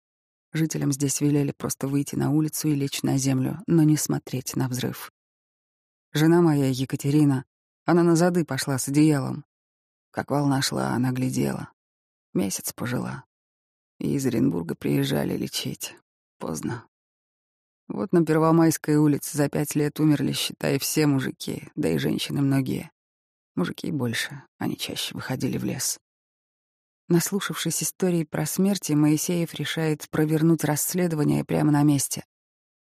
Жителям здесь велели просто выйти на улицу и лечь на землю, но не смотреть на взрыв. Жена моя, Екатерина, она на зады пошла с одеялом. Как волна шла, она глядела. Месяц пожила. И из Оренбурга приезжали лечить. Поздно. Вот на Первомайской улице за пять лет умерли, считай, все мужики, да и женщины многие. Мужики больше, они чаще выходили в лес. Наслушавшись истории про смерти, Моисеев решает провернуть расследование прямо на месте.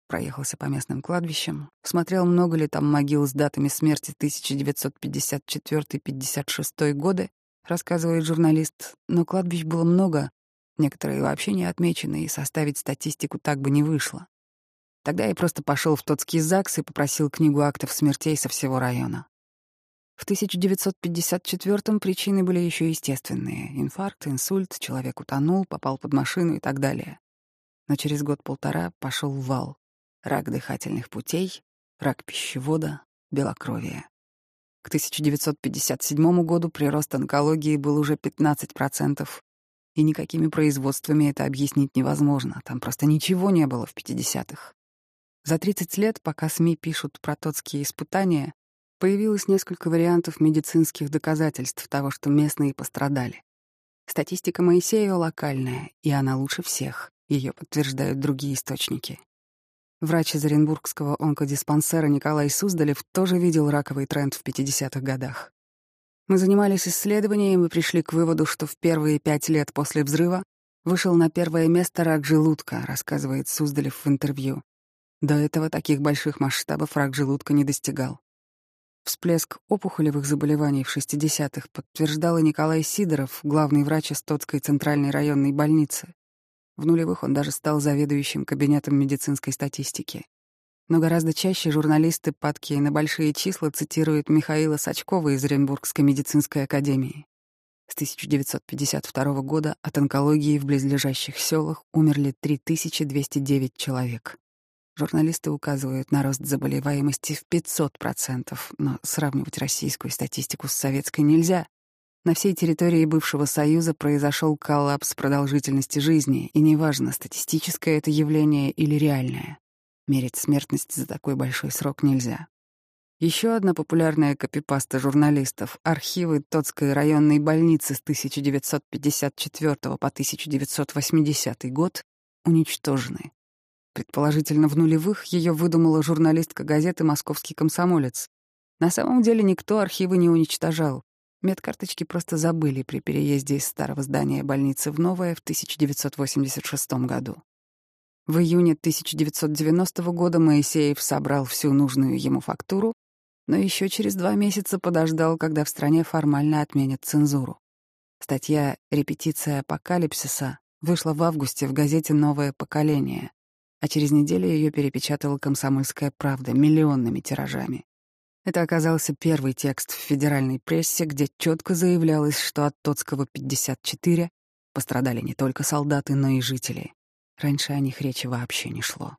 Проехался по местным кладбищам, смотрел, много ли там могил с датами смерти 1954-56 годы, рассказывает журналист, но кладбищ было много, некоторые вообще не отмечены, и составить статистику так бы не вышло. Тогда я просто пошел в Тотский ЗАГС и попросил книгу актов смертей со всего района. В 1954-м причины были еще естественные. Инфаркт, инсульт, человек утонул, попал под машину и так далее. Но через год-полтора пошел вал. рак дыхательных путей, рак пищевода, белокровие. К 1957 году прирост онкологии был уже 15%, и никакими производствами это объяснить невозможно, там просто ничего не было в 50-х. За 30 лет, пока СМИ пишут про тотские испытания, появилось несколько вариантов медицинских доказательств того, что местные пострадали. Статистика Моисеева локальная, и она лучше всех. Ее подтверждают другие источники. Врач из Оренбургского онкодиспансера Николай Суздалев тоже видел раковый тренд в 50-х годах. Мы занимались исследованием и пришли к выводу, что в первые пять лет после взрыва вышел на первое место рак желудка, рассказывает Суздалев в интервью. До этого таких больших масштабов рак желудка не достигал. Всплеск опухолевых заболеваний в 60-х подтверждал и Николай Сидоров, главный врач Истотской центральной районной больницы. В нулевых он даже стал заведующим кабинетом медицинской статистики. Но гораздо чаще журналисты, падкие на большие числа, цитируют Михаила Сачкова из Оренбургской медицинской академии. С 1952 года от онкологии в близлежащих селах умерли 3209 человек. Журналисты указывают на рост заболеваемости в 500%, но сравнивать российскую статистику с советской нельзя. На всей территории бывшего Союза произошел коллапс продолжительности жизни, и неважно, статистическое это явление или реальное. Мерить смертность за такой большой срок нельзя. Еще одна популярная копипаста журналистов — архивы Тотской районной больницы с 1954 по 1980 год — уничтожены. Предположительно, в нулевых ее выдумала журналистка газеты «Московский комсомолец». На самом деле никто архивы не уничтожал. Медкарточки просто забыли при переезде из старого здания больницы в новое в 1986 году. В июне 1990 года Моисеев собрал всю нужную ему фактуру, но еще через два месяца подождал, когда в стране формально отменят цензуру. Статья «Репетиция апокалипсиса» вышла в августе в газете «Новое поколение», а через неделю ее перепечатала «Комсомольская правда» миллионными тиражами. Это оказался первый текст в федеральной прессе, где четко заявлялось, что от Тотского 54 пострадали не только солдаты, но и жители. Раньше о них речи вообще не шло.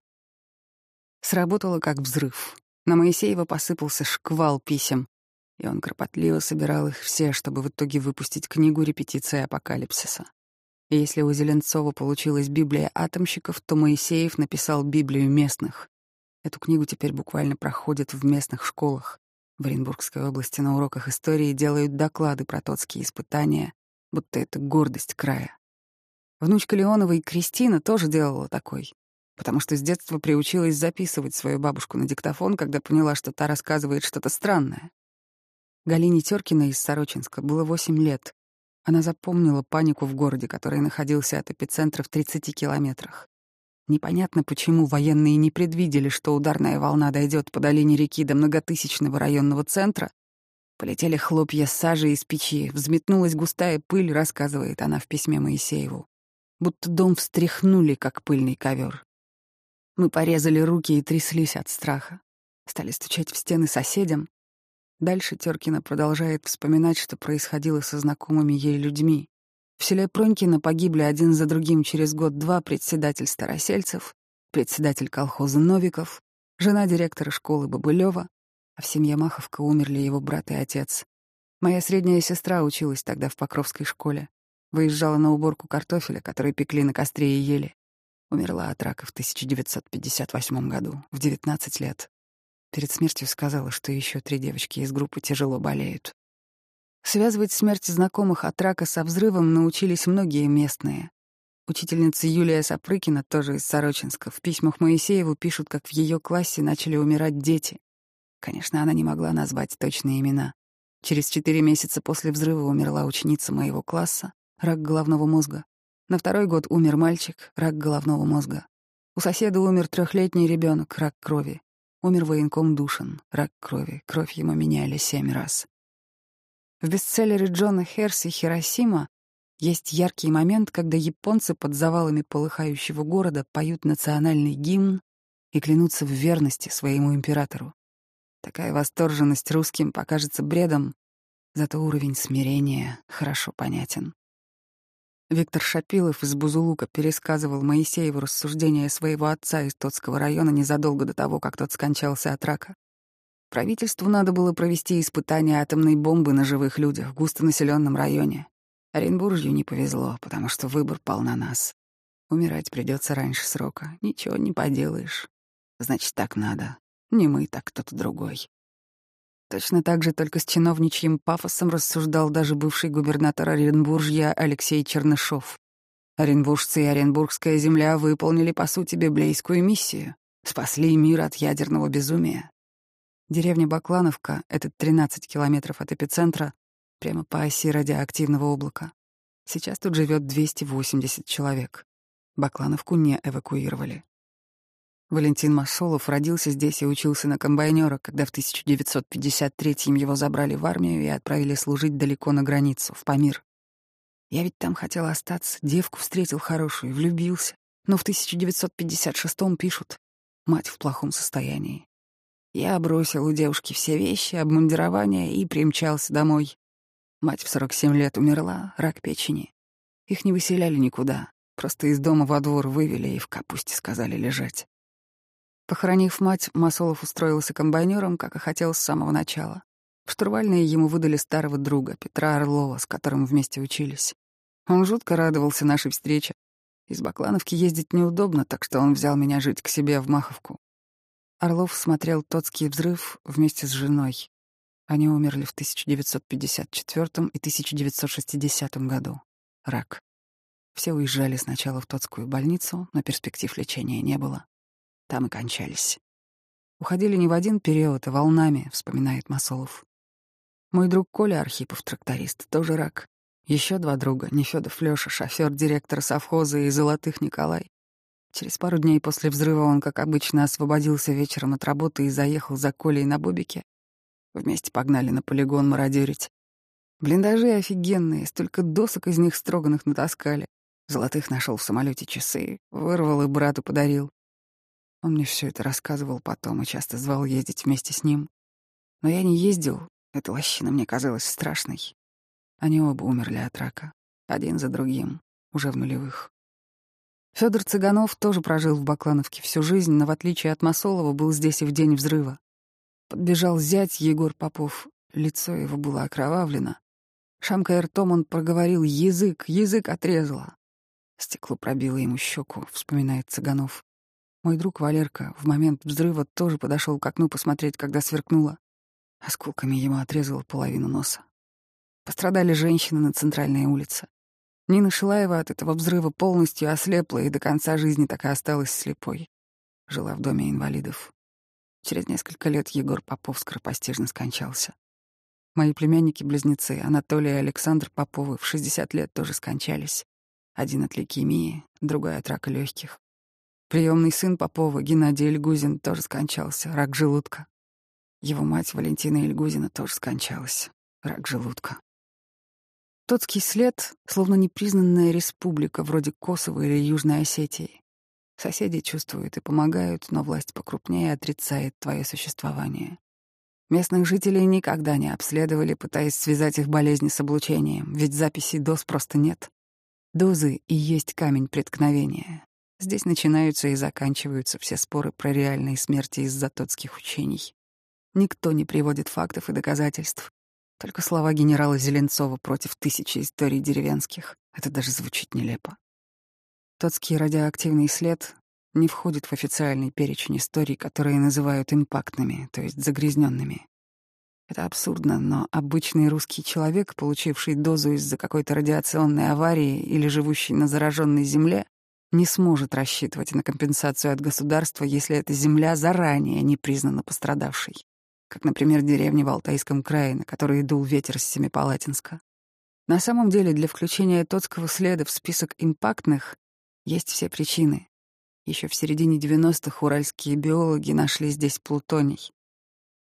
Сработало как взрыв. На Моисеева посыпался шквал писем, и он кропотливо собирал их все, чтобы в итоге выпустить книгу «Репетиция апокалипсиса». Если у Зеленцова получилась Библия атомщиков, то Моисеев написал Библию местных. Эту книгу теперь буквально проходят в местных школах. В Оренбургской области на уроках истории делают доклады про тотские испытания, будто это гордость края. Внучка Леоновой Кристина тоже делала такой, потому что с детства приучилась записывать свою бабушку на диктофон, когда поняла, что та рассказывает что-то странное. Галине Теркиной из Сорочинска было восемь лет. Она запомнила панику в городе, который находился от эпицентра в 30 километрах. Непонятно, почему военные не предвидели, что ударная волна дойдет по долине реки до многотысячного районного центра. Полетели хлопья сажи из печи, взметнулась густая пыль, рассказывает она в письме Моисееву. Будто дом встряхнули, как пыльный ковер. Мы порезали руки и тряслись от страха. Стали стучать в стены соседям, Дальше Теркина продолжает вспоминать, что происходило со знакомыми ей людьми. В селе Пронькино погибли один за другим через год-два председатель Старосельцев, председатель колхоза Новиков, жена директора школы Бабылева, а в семье Маховка умерли его брат и отец. Моя средняя сестра училась тогда в Покровской школе. Выезжала на уборку картофеля, который пекли на костре и ели. Умерла от рака в 1958 году, в 19 лет. Перед смертью сказала, что еще три девочки из группы тяжело болеют. Связывать смерть знакомых от рака со взрывом научились многие местные. Учительница Юлия Сапрыкина, тоже из Сорочинска, в письмах Моисееву пишут, как в ее классе начали умирать дети. Конечно, она не могла назвать точные имена. Через четыре месяца после взрыва умерла ученица моего класса, рак головного мозга. На второй год умер мальчик, рак головного мозга. У соседа умер трехлетний ребенок, рак крови. Умер военком Душин, рак крови, кровь ему меняли семь раз. В бестселлере Джона Херси «Хиросима» есть яркий момент, когда японцы под завалами полыхающего города поют национальный гимн и клянутся в верности своему императору. Такая восторженность русским покажется бредом, зато уровень смирения хорошо понятен. Виктор Шапилов из Бузулука пересказывал Моисееву рассуждения своего отца из Тотского района незадолго до того, как тот скончался от рака. Правительству надо было провести испытание атомной бомбы на живых людях в густонаселенном районе. Оренбуржью не повезло, потому что выбор пал на нас. Умирать придется раньше срока. Ничего не поделаешь. Значит, так надо. Не мы, так кто-то другой. Точно так же, только с чиновничьим пафосом рассуждал даже бывший губернатор Оренбуржья Алексей Чернышов. Оренбуржцы и Оренбургская земля выполнили, по сути, библейскую миссию. Спасли мир от ядерного безумия. Деревня Баклановка, это 13 километров от эпицентра, прямо по оси радиоактивного облака. Сейчас тут живет 280 человек. Баклановку не эвакуировали. Валентин Масолов родился здесь и учился на комбайнера, когда в 1953-м его забрали в армию и отправили служить далеко на границу, в Памир. Я ведь там хотел остаться, девку встретил хорошую, влюбился. Но в 1956-м пишут «Мать в плохом состоянии». Я бросил у девушки все вещи, обмундирование и примчался домой. Мать в 47 лет умерла, рак печени. Их не выселяли никуда, просто из дома во двор вывели и в капусте сказали лежать. Похоронив мать, Масолов устроился комбайнером, как и хотел с самого начала. В штурвальные ему выдали старого друга, Петра Орлова, с которым вместе учились. Он жутко радовался нашей встрече. Из Баклановки ездить неудобно, так что он взял меня жить к себе в Маховку. Орлов смотрел Тотский взрыв вместе с женой. Они умерли в 1954 и 1960 году. Рак. Все уезжали сначала в Тотскую больницу, но перспектив лечения не было. Там и кончались. Уходили не в один период, а волнами, вспоминает Масолов. Мой друг Коля Архипов, тракторист, тоже рак. Еще два друга, Нефёдов Лёша, шофер директора совхоза и Золотых Николай. Через пару дней после взрыва он, как обычно, освободился вечером от работы и заехал за Колей на бобике. Вместе погнали на полигон мародерить. Блиндажи офигенные, столько досок из них строганных натаскали. Золотых нашел в самолете часы, вырвал и брату подарил. Он мне все это рассказывал потом и часто звал ездить вместе с ним. Но я не ездил, эта лощина мне казалась страшной. Они оба умерли от рака, один за другим, уже в нулевых. Федор Цыганов тоже прожил в Баклановке всю жизнь, но в отличие от Масолова был здесь и в день взрыва. Подбежал зять Егор Попов, лицо его было окровавлено. Шамкая ртом он проговорил «Язык, язык отрезала». Стекло пробило ему щеку, вспоминает Цыганов. Мой друг Валерка в момент взрыва тоже подошел к окну посмотреть, когда сверкнуло. Осколками ему отрезало половину носа. Пострадали женщины на центральной улице. Нина Шилаева от этого взрыва полностью ослепла и до конца жизни так и осталась слепой. Жила в доме инвалидов. Через несколько лет Егор Попов скоропостижно скончался. Мои племянники-близнецы, Анатолий и Александр Поповы, в 60 лет тоже скончались. Один от лейкемии, другой от рака легких. Приемный сын Попова, Геннадий Ильгузин, тоже скончался, рак желудка. Его мать, Валентина Ильгузина, тоже скончалась, рак желудка. Тотский след, словно непризнанная республика, вроде Косово или Южной Осетии. Соседи чувствуют и помогают, но власть покрупнее отрицает твое существование. Местных жителей никогда не обследовали, пытаясь связать их болезни с облучением, ведь записей доз просто нет. Дозы и есть камень преткновения, Здесь начинаются и заканчиваются все споры про реальные смерти из-за тотских учений. Никто не приводит фактов и доказательств. Только слова генерала Зеленцова против тысячи историй деревенских. Это даже звучит нелепо. Тотский радиоактивный след не входит в официальный перечень историй, которые называют импактными, то есть загрязненными. Это абсурдно, но обычный русский человек, получивший дозу из-за какой-то радиационной аварии или живущий на зараженной земле, не сможет рассчитывать на компенсацию от государства, если эта земля заранее не признана пострадавшей. Как, например, деревни в Алтайском крае, на которые дул ветер с Семипалатинска. На самом деле, для включения Тотского следа в список импактных есть все причины. Еще в середине 90-х уральские биологи нашли здесь плутоний.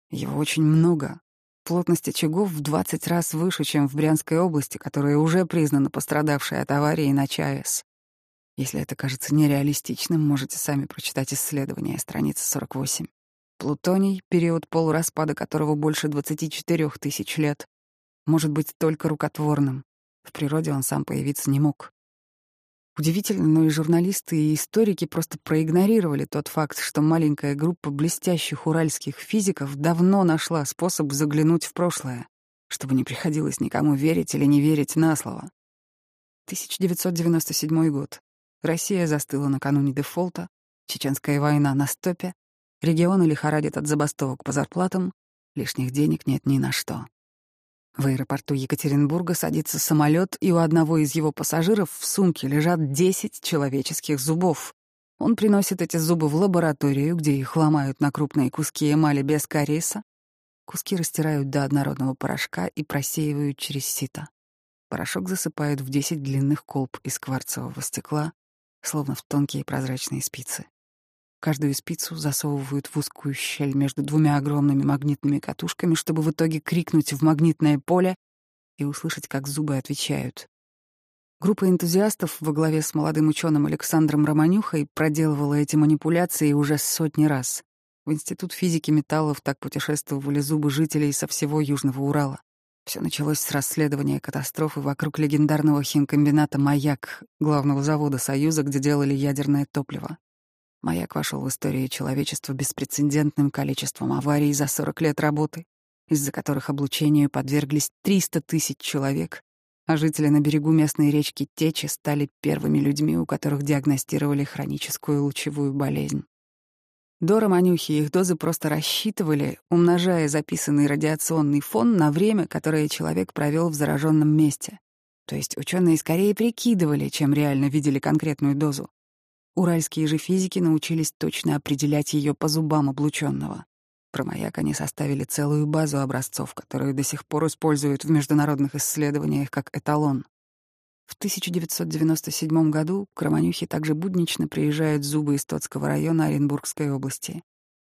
Его очень много. Плотность очагов в 20 раз выше, чем в Брянской области, которая уже признана пострадавшей от аварии на ЧАЭС. Если это кажется нереалистичным, можете сами прочитать исследование, страница 48. Плутоний, период полураспада которого больше 24 тысяч лет, может быть только рукотворным. В природе он сам появиться не мог. Удивительно, но и журналисты, и историки просто проигнорировали тот факт, что маленькая группа блестящих уральских физиков давно нашла способ заглянуть в прошлое, чтобы не приходилось никому верить или не верить на слово. 1997 год. Россия застыла накануне дефолта, чеченская война на стопе, регионы лихорадят от забастовок по зарплатам, лишних денег нет ни на что. В аэропорту Екатеринбурга садится самолет, и у одного из его пассажиров в сумке лежат 10 человеческих зубов. Он приносит эти зубы в лабораторию, где их ломают на крупные куски эмали без кариеса. Куски растирают до однородного порошка и просеивают через сито. Порошок засыпают в 10 длинных колб из кварцевого стекла, словно в тонкие прозрачные спицы. Каждую спицу засовывают в узкую щель между двумя огромными магнитными катушками, чтобы в итоге крикнуть в магнитное поле и услышать, как зубы отвечают. Группа энтузиастов во главе с молодым ученым Александром Романюхой проделывала эти манипуляции уже сотни раз. В Институт физики металлов так путешествовали зубы жителей со всего Южного Урала. Все началось с расследования катастрофы вокруг легендарного химкомбината «Маяк», главного завода Союза, где делали ядерное топливо. Маяк вошел в историю человечества беспрецедентным количеством аварий за 40 лет работы, из-за которых облучению подверглись 300 тысяч человек, а жители на берегу местной речки Течи стали первыми людьми, у которых диагностировали хроническую лучевую болезнь. До Романюхи их дозы просто рассчитывали, умножая записанный радиационный фон на время, которое человек провел в зараженном месте. То есть ученые скорее прикидывали, чем реально видели конкретную дозу. Уральские же физики научились точно определять ее по зубам облученного. Про маяк они составили целую базу образцов, которую до сих пор используют в международных исследованиях как эталон. В 1997 году к Романюхе также буднично приезжают зубы из Тотского района Оренбургской области.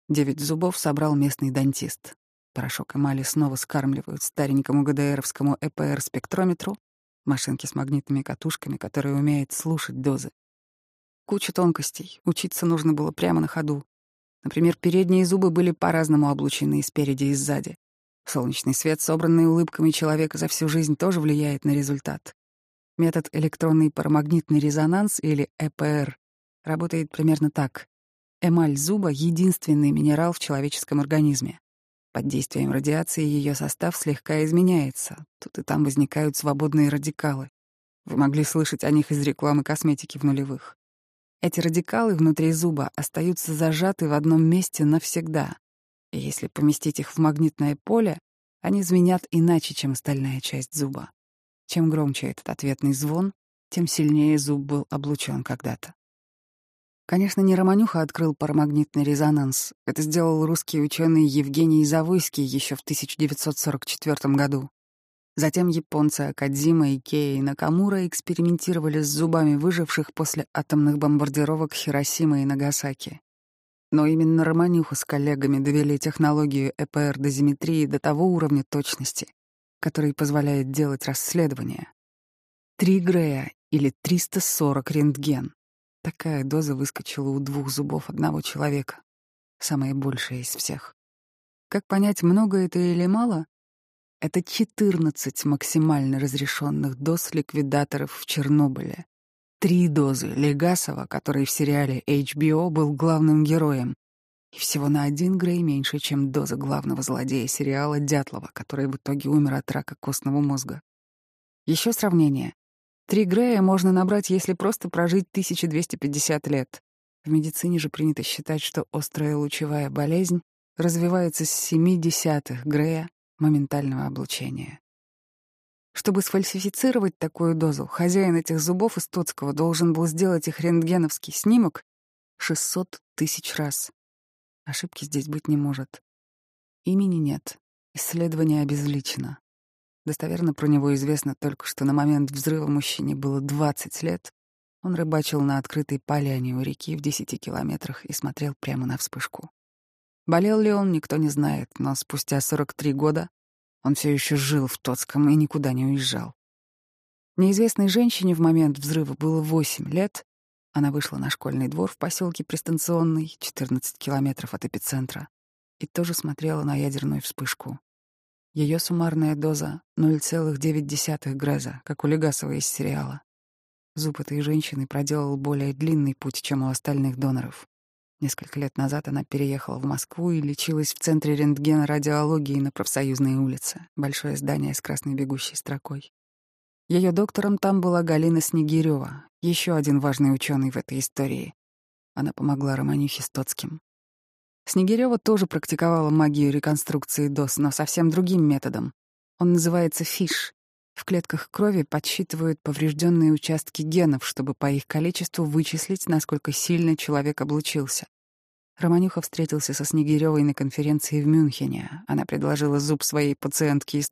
Девять зубов собрал местный дантист. Порошок эмали снова скармливают старенькому ГДРовскому ЭПР-спектрометру, машинке с магнитными катушками, которая умеет слушать дозы. Куча тонкостей. Учиться нужно было прямо на ходу. Например, передние зубы были по-разному облучены и спереди, и сзади. Солнечный свет, собранный улыбками человека за всю жизнь, тоже влияет на результат. Метод электронный парамагнитный резонанс, или ЭПР, работает примерно так. Эмаль зуба — единственный минерал в человеческом организме. Под действием радиации ее состав слегка изменяется. Тут и там возникают свободные радикалы. Вы могли слышать о них из рекламы косметики в нулевых. Эти радикалы внутри зуба остаются зажаты в одном месте навсегда. И если поместить их в магнитное поле, они звенят иначе, чем стальная часть зуба. Чем громче этот ответный звон, тем сильнее зуб был облучен когда-то. Конечно, не Романюха открыл парамагнитный резонанс. Это сделал русский ученый Евгений Завойский еще в 1944 году. Затем японцы Акадзима, Икея и Накамура экспериментировали с зубами выживших после атомных бомбардировок Хиросимы и Нагасаки. Но именно Романюха с коллегами довели технологию ЭПР-дозиметрии до того уровня точности, который позволяет делать расследования. Три Грея или 340 рентген. Такая доза выскочила у двух зубов одного человека. Самая большая из всех. Как понять, много это или мало? Это 14 максимально разрешенных доз ликвидаторов в Чернобыле. Три дозы Легасова, который в сериале HBO был главным героем. И всего на один грей меньше, чем доза главного злодея сериала Дятлова, который в итоге умер от рака костного мозга. Еще сравнение. Три грея можно набрать, если просто прожить 1250 лет. В медицине же принято считать, что острая лучевая болезнь развивается с 70 грея моментального облучения. Чтобы сфальсифицировать такую дозу, хозяин этих зубов из Тоцкого должен был сделать их рентгеновский снимок 600 тысяч раз. Ошибки здесь быть не может. Имени нет. Исследование обезличено. Достоверно про него известно только, что на момент взрыва мужчине было 20 лет. Он рыбачил на открытой поляне у реки в 10 километрах и смотрел прямо на вспышку. Болел ли он, никто не знает, но спустя 43 года он все еще жил в Тоцком и никуда не уезжал. Неизвестной женщине в момент взрыва было 8 лет. Она вышла на школьный двор в поселке Пристанционный, 14 километров от эпицентра, и тоже смотрела на ядерную вспышку. Ее суммарная доза — 0,9 греза, как у Легасова из сериала. Зуб этой женщины проделал более длинный путь, чем у остальных доноров. Несколько лет назад она переехала в Москву и лечилась в Центре рентгена радиологии на Профсоюзной улице, большое здание с красной бегущей строкой. Ее доктором там была Галина Снегирева, еще один важный ученый в этой истории. Она помогла Романюхе Стоцким. Снегирева тоже практиковала магию реконструкции ДОС, но совсем другим методом. Он называется фиш. В клетках крови подсчитывают поврежденные участки генов, чтобы по их количеству вычислить, насколько сильно человек облучился. Романюха встретился со Снегирёвой на конференции в Мюнхене. Она предложила зуб своей пациентке из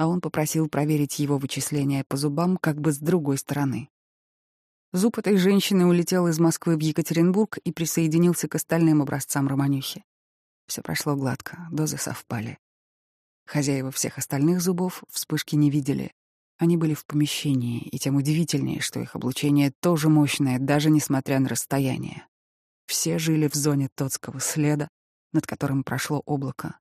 а он попросил проверить его вычисления по зубам как бы с другой стороны. Зуб этой женщины улетел из Москвы в Екатеринбург и присоединился к остальным образцам Романюхи. Все прошло гладко, дозы совпали. Хозяева всех остальных зубов вспышки не видели. Они были в помещении, и тем удивительнее, что их облучение тоже мощное, даже несмотря на расстояние. Все жили в зоне Тотского следа, над которым прошло облако.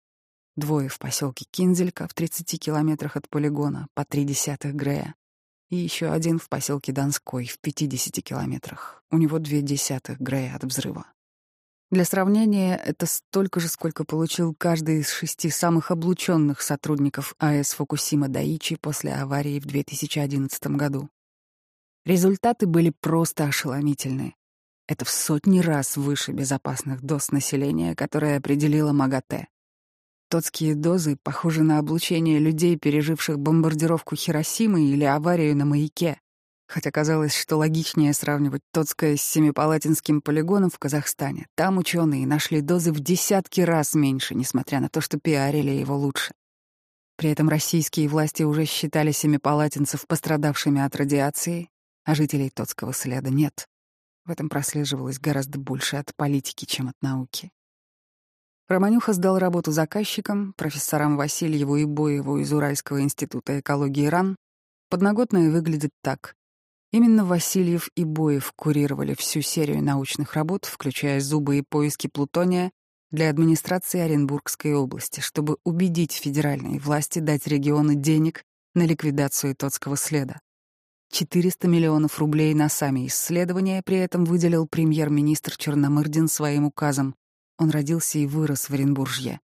Двое в поселке Кинзелька в 30 километрах от полигона, по три десятых Грея, и еще один в поселке Донской в 50 километрах. У него две десятых Грея от взрыва. Для сравнения, это столько же, сколько получил каждый из шести самых облученных сотрудников АЭС Фукусима Даичи после аварии в 2011 году. Результаты были просто ошеломительны. Это в сотни раз выше безопасных доз населения, которое определила МАГАТЭ. Тотские дозы похожи на облучение людей, переживших бомбардировку Хиросимы или аварию на маяке, хотя казалось, что логичнее сравнивать Тотское с Семипалатинским полигоном в Казахстане. Там ученые нашли дозы в десятки раз меньше, несмотря на то, что пиарили его лучше. При этом российские власти уже считали семипалатинцев пострадавшими от радиации, а жителей Тотского следа нет. В этом прослеживалось гораздо больше от политики, чем от науки. Романюха сдал работу заказчикам, профессорам Васильеву и Боеву из Уральского института экологии РАН. Подноготное выглядит так. Именно Васильев и Боев курировали всю серию научных работ, включая зубы и поиски плутония, для администрации Оренбургской области, чтобы убедить федеральные власти дать региону денег на ликвидацию Тотского следа. 400 миллионов рублей на сами исследования при этом выделил премьер-министр Черномырдин своим указом, он родился и вырос в Оренбуржье.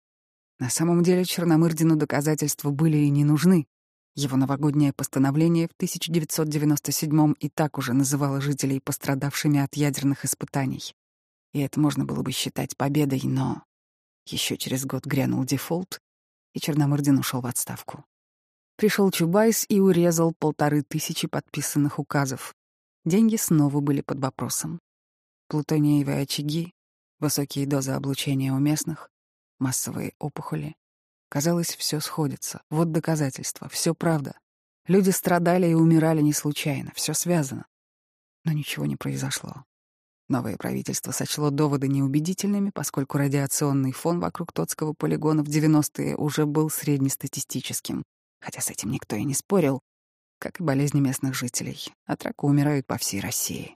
На самом деле Черномырдину доказательства были и не нужны. Его новогоднее постановление в 1997 и так уже называло жителей пострадавшими от ядерных испытаний. И это можно было бы считать победой, но еще через год грянул дефолт, и Черномырдин ушел в отставку. Пришел Чубайс и урезал полторы тысячи подписанных указов. Деньги снова были под вопросом. Плутониевые очаги, Высокие дозы облучения у местных, массовые опухоли. Казалось, все сходится. Вот доказательства, все правда. Люди страдали и умирали не случайно, все связано. Но ничего не произошло. Новое правительство сочло доводы неубедительными, поскольку радиационный фон вокруг Тотского полигона в 90-е уже был среднестатистическим, хотя с этим никто и не спорил, как и болезни местных жителей. От рака умирают по всей России.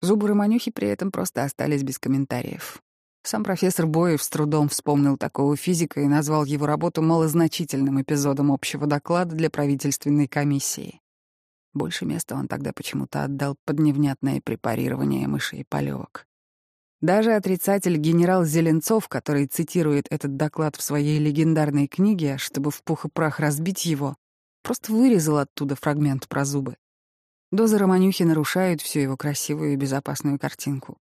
Зубы Романюхи при этом просто остались без комментариев. Сам профессор Боев с трудом вспомнил такого физика и назвал его работу малозначительным эпизодом общего доклада для правительственной комиссии. Больше места он тогда почему-то отдал под невнятное препарирование мышей полевок. Даже отрицатель генерал Зеленцов, который цитирует этот доклад в своей легендарной книге, чтобы в пух и прах разбить его, просто вырезал оттуда фрагмент про зубы. Дозы Романюхи нарушают всю его красивую и безопасную картинку.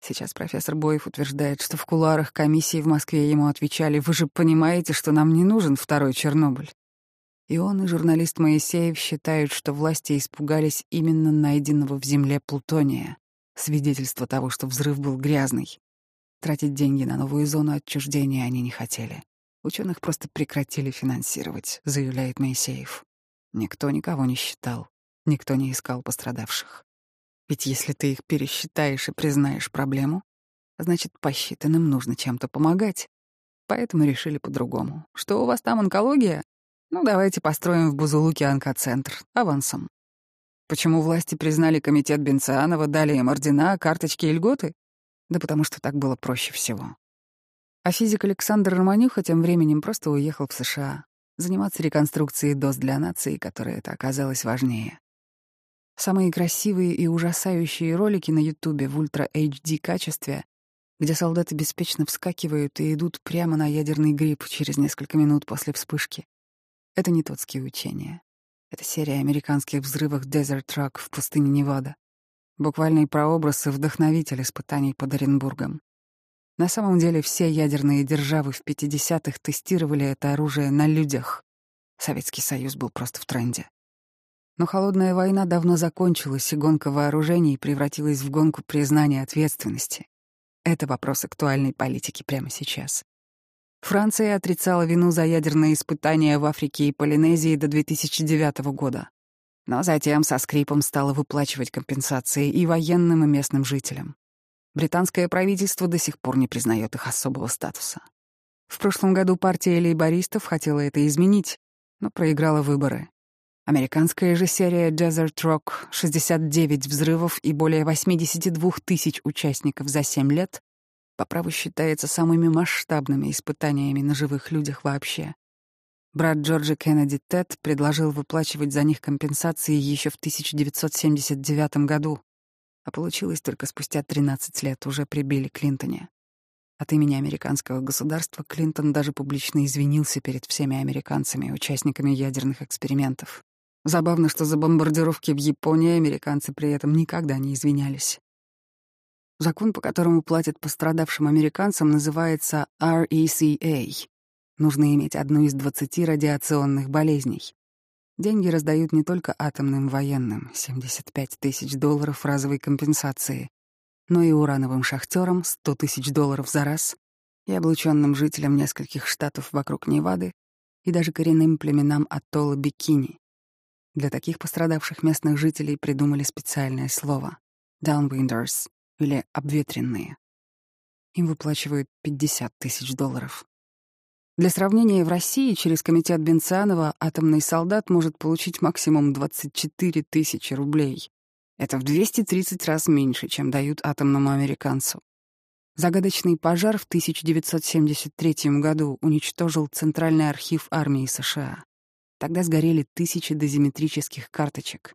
Сейчас профессор Боев утверждает, что в кулуарах комиссии в Москве ему отвечали «Вы же понимаете, что нам не нужен второй Чернобыль». И он и журналист Моисеев считают, что власти испугались именно найденного в земле плутония, свидетельство того, что взрыв был грязный. Тратить деньги на новую зону отчуждения они не хотели. Ученых просто прекратили финансировать, заявляет Моисеев. Никто никого не считал. Никто не искал пострадавших. Ведь если ты их пересчитаешь и признаешь проблему, значит, посчитанным нужно чем-то помогать. Поэтому решили по-другому. Что у вас там онкология? Ну, давайте построим в Бузулуке онкоцентр. Авансом. Почему власти признали комитет Бенцианова, дали им ордена, карточки и льготы? Да потому что так было проще всего. А физик Александр Романюха тем временем просто уехал в США заниматься реконструкцией доз для нации, которая это оказалось важнее. Самые красивые и ужасающие ролики на Ютубе в ультра-HD качестве, где солдаты беспечно вскакивают и идут прямо на ядерный гриб через несколько минут после вспышки. Это не тотские учения. Это серия американских взрывов Desert Truck в пустыне Невада. Буквальный прообраз и вдохновитель испытаний под Оренбургом. На самом деле все ядерные державы в 50-х тестировали это оружие на людях. Советский Союз был просто в тренде. Но холодная война давно закончилась, и гонка вооружений превратилась в гонку признания ответственности. Это вопрос актуальной политики прямо сейчас. Франция отрицала вину за ядерные испытания в Африке и Полинезии до 2009 года. Но затем со скрипом стала выплачивать компенсации и военным, и местным жителям. Британское правительство до сих пор не признает их особого статуса. В прошлом году партия лейбористов хотела это изменить, но проиграла выборы. Американская же серия Desert Rock, 69 взрывов и более 82 тысяч участников за 7 лет, по праву считается самыми масштабными испытаниями на живых людях вообще. Брат Джорджа Кеннеди Тед предложил выплачивать за них компенсации еще в 1979 году, а получилось только спустя 13 лет уже при Билли Клинтоне. От имени американского государства Клинтон даже публично извинился перед всеми американцами, участниками ядерных экспериментов. Забавно, что за бомбардировки в Японии американцы при этом никогда не извинялись. Закон, по которому платят пострадавшим американцам, называется RECA. Нужно иметь одну из 20 радиационных болезней. Деньги раздают не только атомным военным — 75 тысяч долларов разовой компенсации, но и урановым шахтерам — 100 тысяч долларов за раз, и облученным жителям нескольких штатов вокруг Невады, и даже коренным племенам атолла Бикини. Для таких пострадавших местных жителей придумали специальное слово — «downwinders» или «обветренные». Им выплачивают 50 тысяч долларов. Для сравнения, в России через комитет Бенцианова атомный солдат может получить максимум 24 тысячи рублей. Это в 230 раз меньше, чем дают атомному американцу. Загадочный пожар в 1973 году уничтожил Центральный архив армии США. Тогда сгорели тысячи дозиметрических карточек.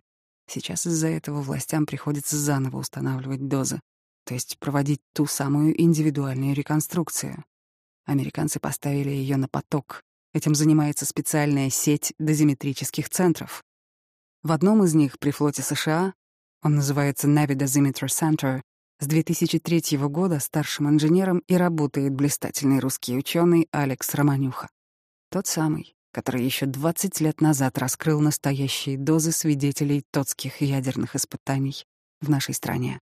Сейчас из-за этого властям приходится заново устанавливать дозы, то есть проводить ту самую индивидуальную реконструкцию. Американцы поставили ее на поток. Этим занимается специальная сеть дозиметрических центров. В одном из них при флоте США, он называется Navy Dosimeter Center, с 2003 года старшим инженером и работает блистательный русский ученый Алекс Романюха. Тот самый, который еще 20 лет назад раскрыл настоящие дозы свидетелей тотских ядерных испытаний в нашей стране.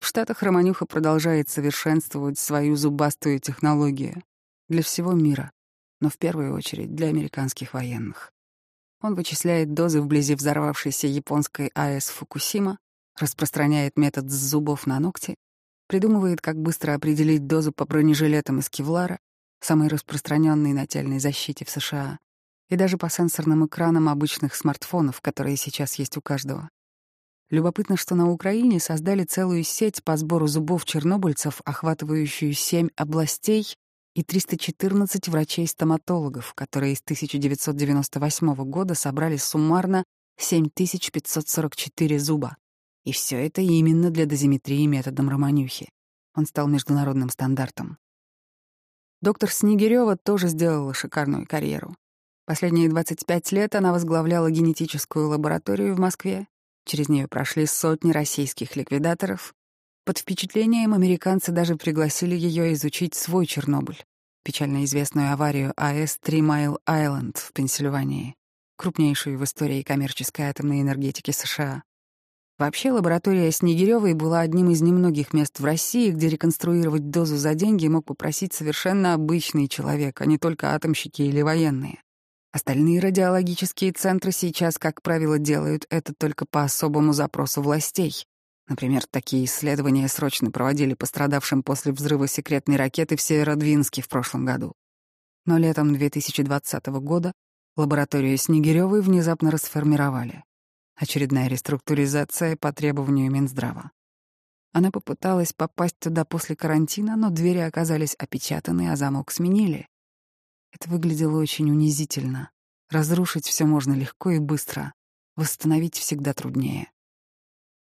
В Штатах Романюха продолжает совершенствовать свою зубастую технологию для всего мира, но в первую очередь для американских военных. Он вычисляет дозы вблизи взорвавшейся японской АЭС Фукусима, распространяет метод с зубов на ногти, придумывает, как быстро определить дозу по бронежилетам из кевлара, самой распространенной нательной защите в США, и даже по сенсорным экранам обычных смартфонов, которые сейчас есть у каждого. Любопытно, что на Украине создали целую сеть по сбору зубов чернобыльцев, охватывающую семь областей и 314 врачей-стоматологов, которые с 1998 года собрали суммарно 7544 зуба. И все это именно для дозиметрии методом Романюхи. Он стал международным стандартом. Доктор Снегирева тоже сделала шикарную карьеру. Последние 25 лет она возглавляла генетическую лабораторию в Москве. Через нее прошли сотни российских ликвидаторов. Под впечатлением американцы даже пригласили ее изучить свой Чернобыль, печально известную аварию АЭС Три Майл Айленд в Пенсильвании, крупнейшую в истории коммерческой атомной энергетики США. Вообще, лаборатория Снегирёвой была одним из немногих мест в России, где реконструировать дозу за деньги мог попросить совершенно обычный человек, а не только атомщики или военные. Остальные радиологические центры сейчас, как правило, делают это только по особому запросу властей. Например, такие исследования срочно проводили пострадавшим после взрыва секретной ракеты в Северодвинске в прошлом году. Но летом 2020 года лабораторию Снегирёвой внезапно расформировали. Очередная реструктуризация по требованию Минздрава. Она попыталась попасть туда после карантина, но двери оказались опечатаны, а замок сменили. Это выглядело очень унизительно. Разрушить все можно легко и быстро. Восстановить всегда труднее.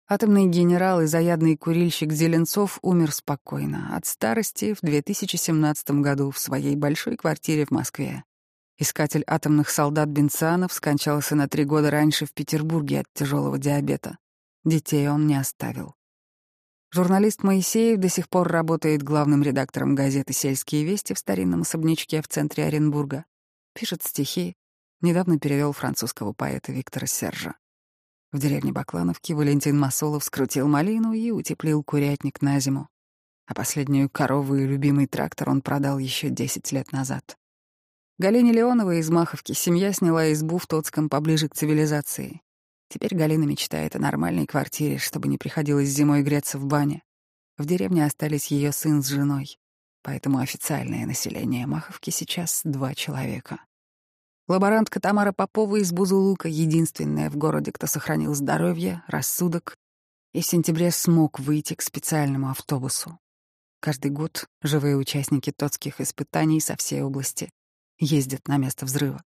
Атомный генерал и заядлый курильщик Зеленцов умер спокойно, от старости в 2017 году в своей большой квартире в Москве. Искатель атомных солдат Бенцианов скончался на три года раньше в Петербурге от тяжелого диабета. Детей он не оставил. Журналист Моисеев до сих пор работает главным редактором газеты «Сельские вести» в старинном особнячке в центре Оренбурга. Пишет стихи. Недавно перевел французского поэта Виктора Сержа. В деревне Баклановки Валентин Масолов скрутил малину и утеплил курятник на зиму. А последнюю корову и любимый трактор он продал еще 10 лет назад. Галине Леоновой из Маховки семья сняла избу в Тоцком поближе к цивилизации. Теперь Галина мечтает о нормальной квартире, чтобы не приходилось зимой греться в бане. В деревне остались ее сын с женой, поэтому официальное население Маховки сейчас два человека. Лаборантка Тамара Попова из Бузулука — единственная в городе, кто сохранил здоровье, рассудок и в сентябре смог выйти к специальному автобусу. Каждый год живые участники тотских испытаний со всей области ездят на место взрыва.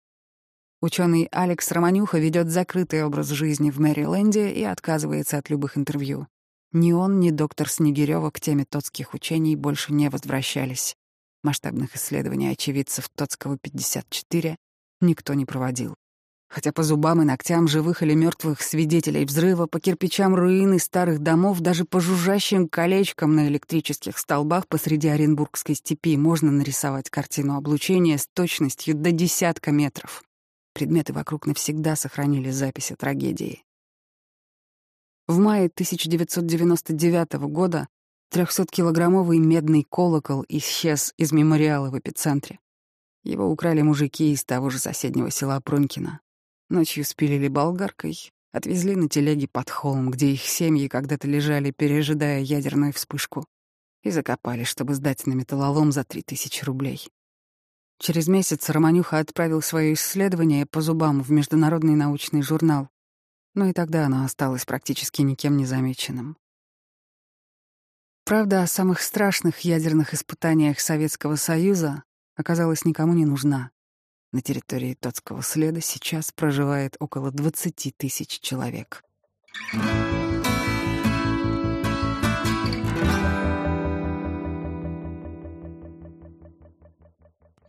Ученый Алекс Романюха ведет закрытый образ жизни в Мэриленде и отказывается от любых интервью. Ни он, ни доктор Снегирева к теме тотских учений больше не возвращались. Масштабных исследований очевидцев Тотского 54 никто не проводил. Хотя по зубам и ногтям живых или мертвых свидетелей взрыва, по кирпичам руины старых домов, даже по жужжащим колечкам на электрических столбах посреди Оренбургской степи можно нарисовать картину облучения с точностью до десятка метров. Предметы вокруг навсегда сохранили запись о трагедии. В мае 1999 года 300-килограммовый медный колокол исчез из мемориала в эпицентре. Его украли мужики из того же соседнего села Пронькино. Ночью спилили болгаркой, отвезли на телеге под холм, где их семьи когда-то лежали, пережидая ядерную вспышку, и закопали, чтобы сдать на металлолом за 3000 рублей. Через месяц Романюха отправил свое исследование по зубам в международный научный журнал, но и тогда оно осталось практически никем не замеченным. Правда о самых страшных ядерных испытаниях Советского Союза оказалась никому не нужна. На территории Тотского следа сейчас проживает около 20 тысяч человек.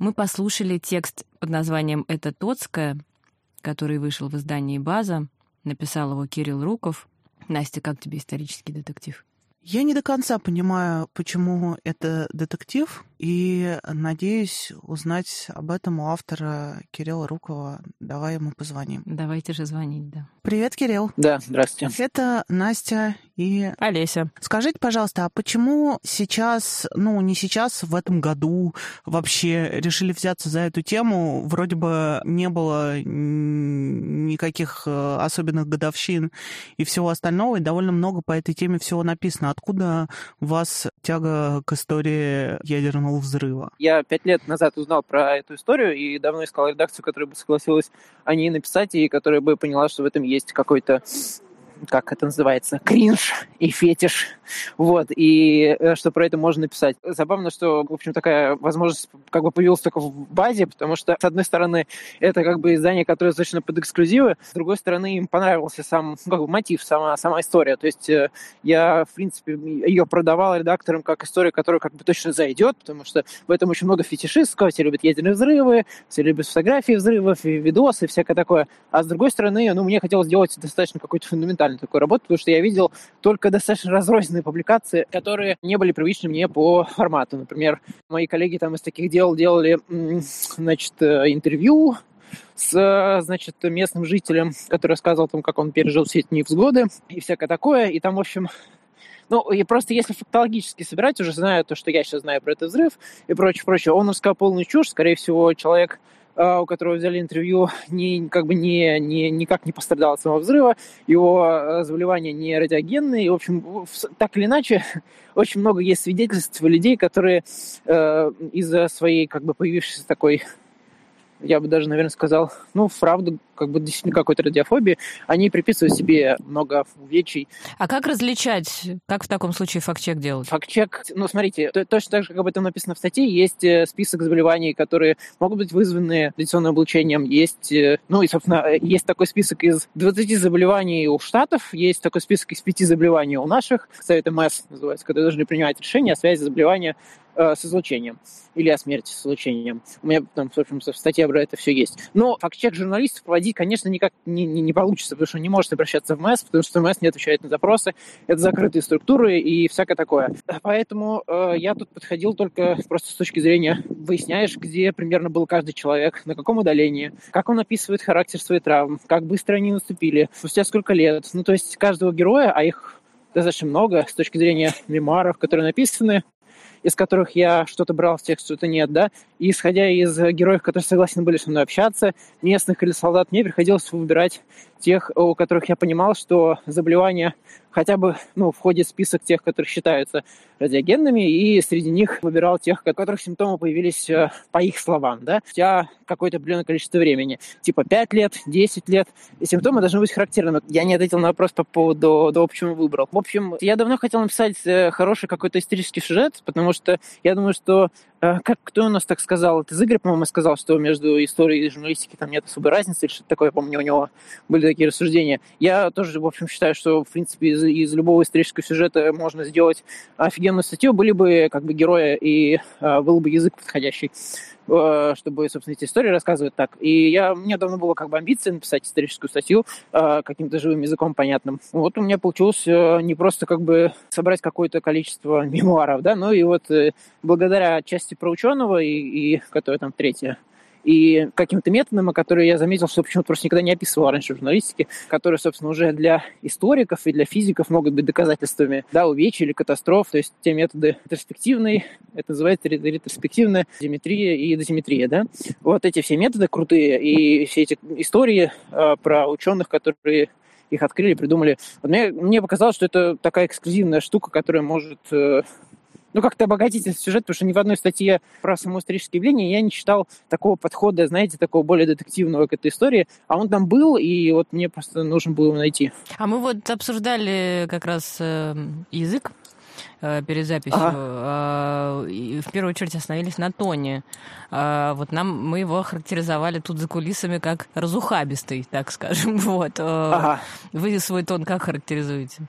Мы послушали текст под названием «Это Тоцкая», который вышел в издании «База». Написал его Кирилл Руков. Настя, как тебе исторический детектив? Я не до конца понимаю, почему это детектив, и надеюсь узнать об этом у автора Кирилла Рукова. Давай ему позвоним. Давайте же звонить, да. Привет, Кирилл. Да, здравствуйте. Это Настя и... Олеся. Скажите, пожалуйста, а почему сейчас, ну, не сейчас, в этом году вообще решили взяться за эту тему? Вроде бы не было никаких э, особенных годовщин и всего остального, и довольно много по этой теме всего написано. Откуда у вас тяга к истории ядерного взрыва? Я пять лет назад узнал про эту историю и давно искал редакцию, которая бы согласилась о ней написать и которая бы поняла, что в этом есть какой-то как это называется, кринж и фетиш. Вот, и э, что про это можно написать. Забавно, что, в общем, такая возможность как бы появилась только в базе, потому что, с одной стороны, это как бы издание, которое точно под эксклюзивы, с другой стороны, им понравился сам ну, как бы, мотив, сама, сама история. То есть э, я, в принципе, ее продавал редакторам как историю, которая как бы точно зайдет, потому что в этом очень много фетишистского, все любят ядерные взрывы, все любят фотографии взрывов, и видосы, и всякое такое. А с другой стороны, ну, мне хотелось сделать достаточно какой-то фундаментальный такой работы, потому что я видел только достаточно разрозненные публикации, которые не были привычны мне по формату. Например, мои коллеги там из таких дел делали, значит, э, интервью с, значит, местным жителем, который рассказывал там, как он пережил все эти невзгоды и всякое такое. И там, в общем, ну, и просто если фактологически собирать, уже зная то, что я сейчас знаю про этот взрыв и прочее, прочее, он рассказал полную чушь. Скорее всего, человек у которого взяли интервью, не, как бы не, не, никак не пострадал от самого взрыва, его а, заболевания не радиогенные, в общем, так или иначе, *laughs* очень много есть свидетельств людей, которые э, из-за своей, как бы, появившейся такой я бы даже, наверное, сказал, ну, правду, как бы действительно какой-то радиофобии, они приписывают себе много увечий. А как различать, как в таком случае факт-чек делать? Факт-чек, ну, смотрите, точно так же, как об этом написано в статье, есть э, список заболеваний, которые могут быть вызваны радиационным облучением, есть, э, ну, и, собственно, есть такой список из 20 заболеваний у Штатов, есть такой список из 5 заболеваний у наших, Совет МС называется, которые должны принимать решения о связи заболевания Э, с излучением или о смерти с излучением. У меня там, в общем, в статье про это все есть. Но факт-чек журналистов проводить, конечно, никак не, не, не получится, потому что не может обращаться в МС, потому что МС не отвечает на запросы. Это закрытые структуры и всякое такое. Поэтому э, я тут подходил только просто с точки зрения выясняешь, где примерно был каждый человек, на каком удалении, как он описывает характер своих травм, как быстро они наступили, спустя сколько лет. Ну, то есть каждого героя, а их достаточно много с точки зрения мемуаров, которые написаны, из которых я что-то брал в текст, что-то нет, да, и исходя из героев, которые согласны были со мной общаться, местных или солдат, мне приходилось выбирать тех, у которых я понимал, что заболевание хотя бы ну, входит в список тех, которые считаются радиогенными, и среди них выбирал тех, у которых симптомы появились э, по их словам, да, хотя какое-то определенное количество времени, типа 5 лет, 10 лет, и симптомы должны быть характерными. Я не ответил на вопрос по поводу того, почему выбрал. В общем, я давно хотел написать э, хороший какой-то исторический сюжет, потому что я думаю, что как кто у нас так сказал? Это Игорь, по-моему, сказал, что между историей и журналистикой там нет особой разницы, или что-то такое, помню, у него были такие рассуждения. Я тоже, в общем, считаю, что, в принципе, из, из любого исторического сюжета можно сделать офигенную статью, были бы как бы герои и а, был бы язык подходящий чтобы, собственно, эти истории рассказывать так. И я, у меня давно было как бы амбиция написать историческую статью э, каким-то живым языком понятным. Вот у меня получилось э, не просто как бы собрать какое-то количество *laughs* мемуаров, да, но и вот э, благодаря части про ученого и, и которая там третья, и каким-то методом, которые я заметил, что почему-то просто никогда не описывал раньше в журналистике, которые, собственно, уже для историков и для физиков могут быть доказательствами да, увечий или катастроф, то есть те методы ретроспективные, это называется ретроспективная диметрия и дозиметрия, да. Вот эти все методы крутые, и все эти истории э, про ученых, которые их открыли, придумали. Вот мне, мне показалось, что это такая эксклюзивная штука, которая может э, ну, как-то обогатить этот сюжет, потому что ни в одной статье про само историческое явление я не читал такого подхода, знаете, такого более детективного к этой истории, а он там был, и вот мне просто нужно было его найти. А мы вот обсуждали как раз э, язык э, перед записью. Ага. Э, в первую очередь остановились на тоне. Э, вот нам мы его характеризовали тут за кулисами как разухабистый, так скажем. *laughs* Вот. Э, ага. Вы свой тон как характеризуете?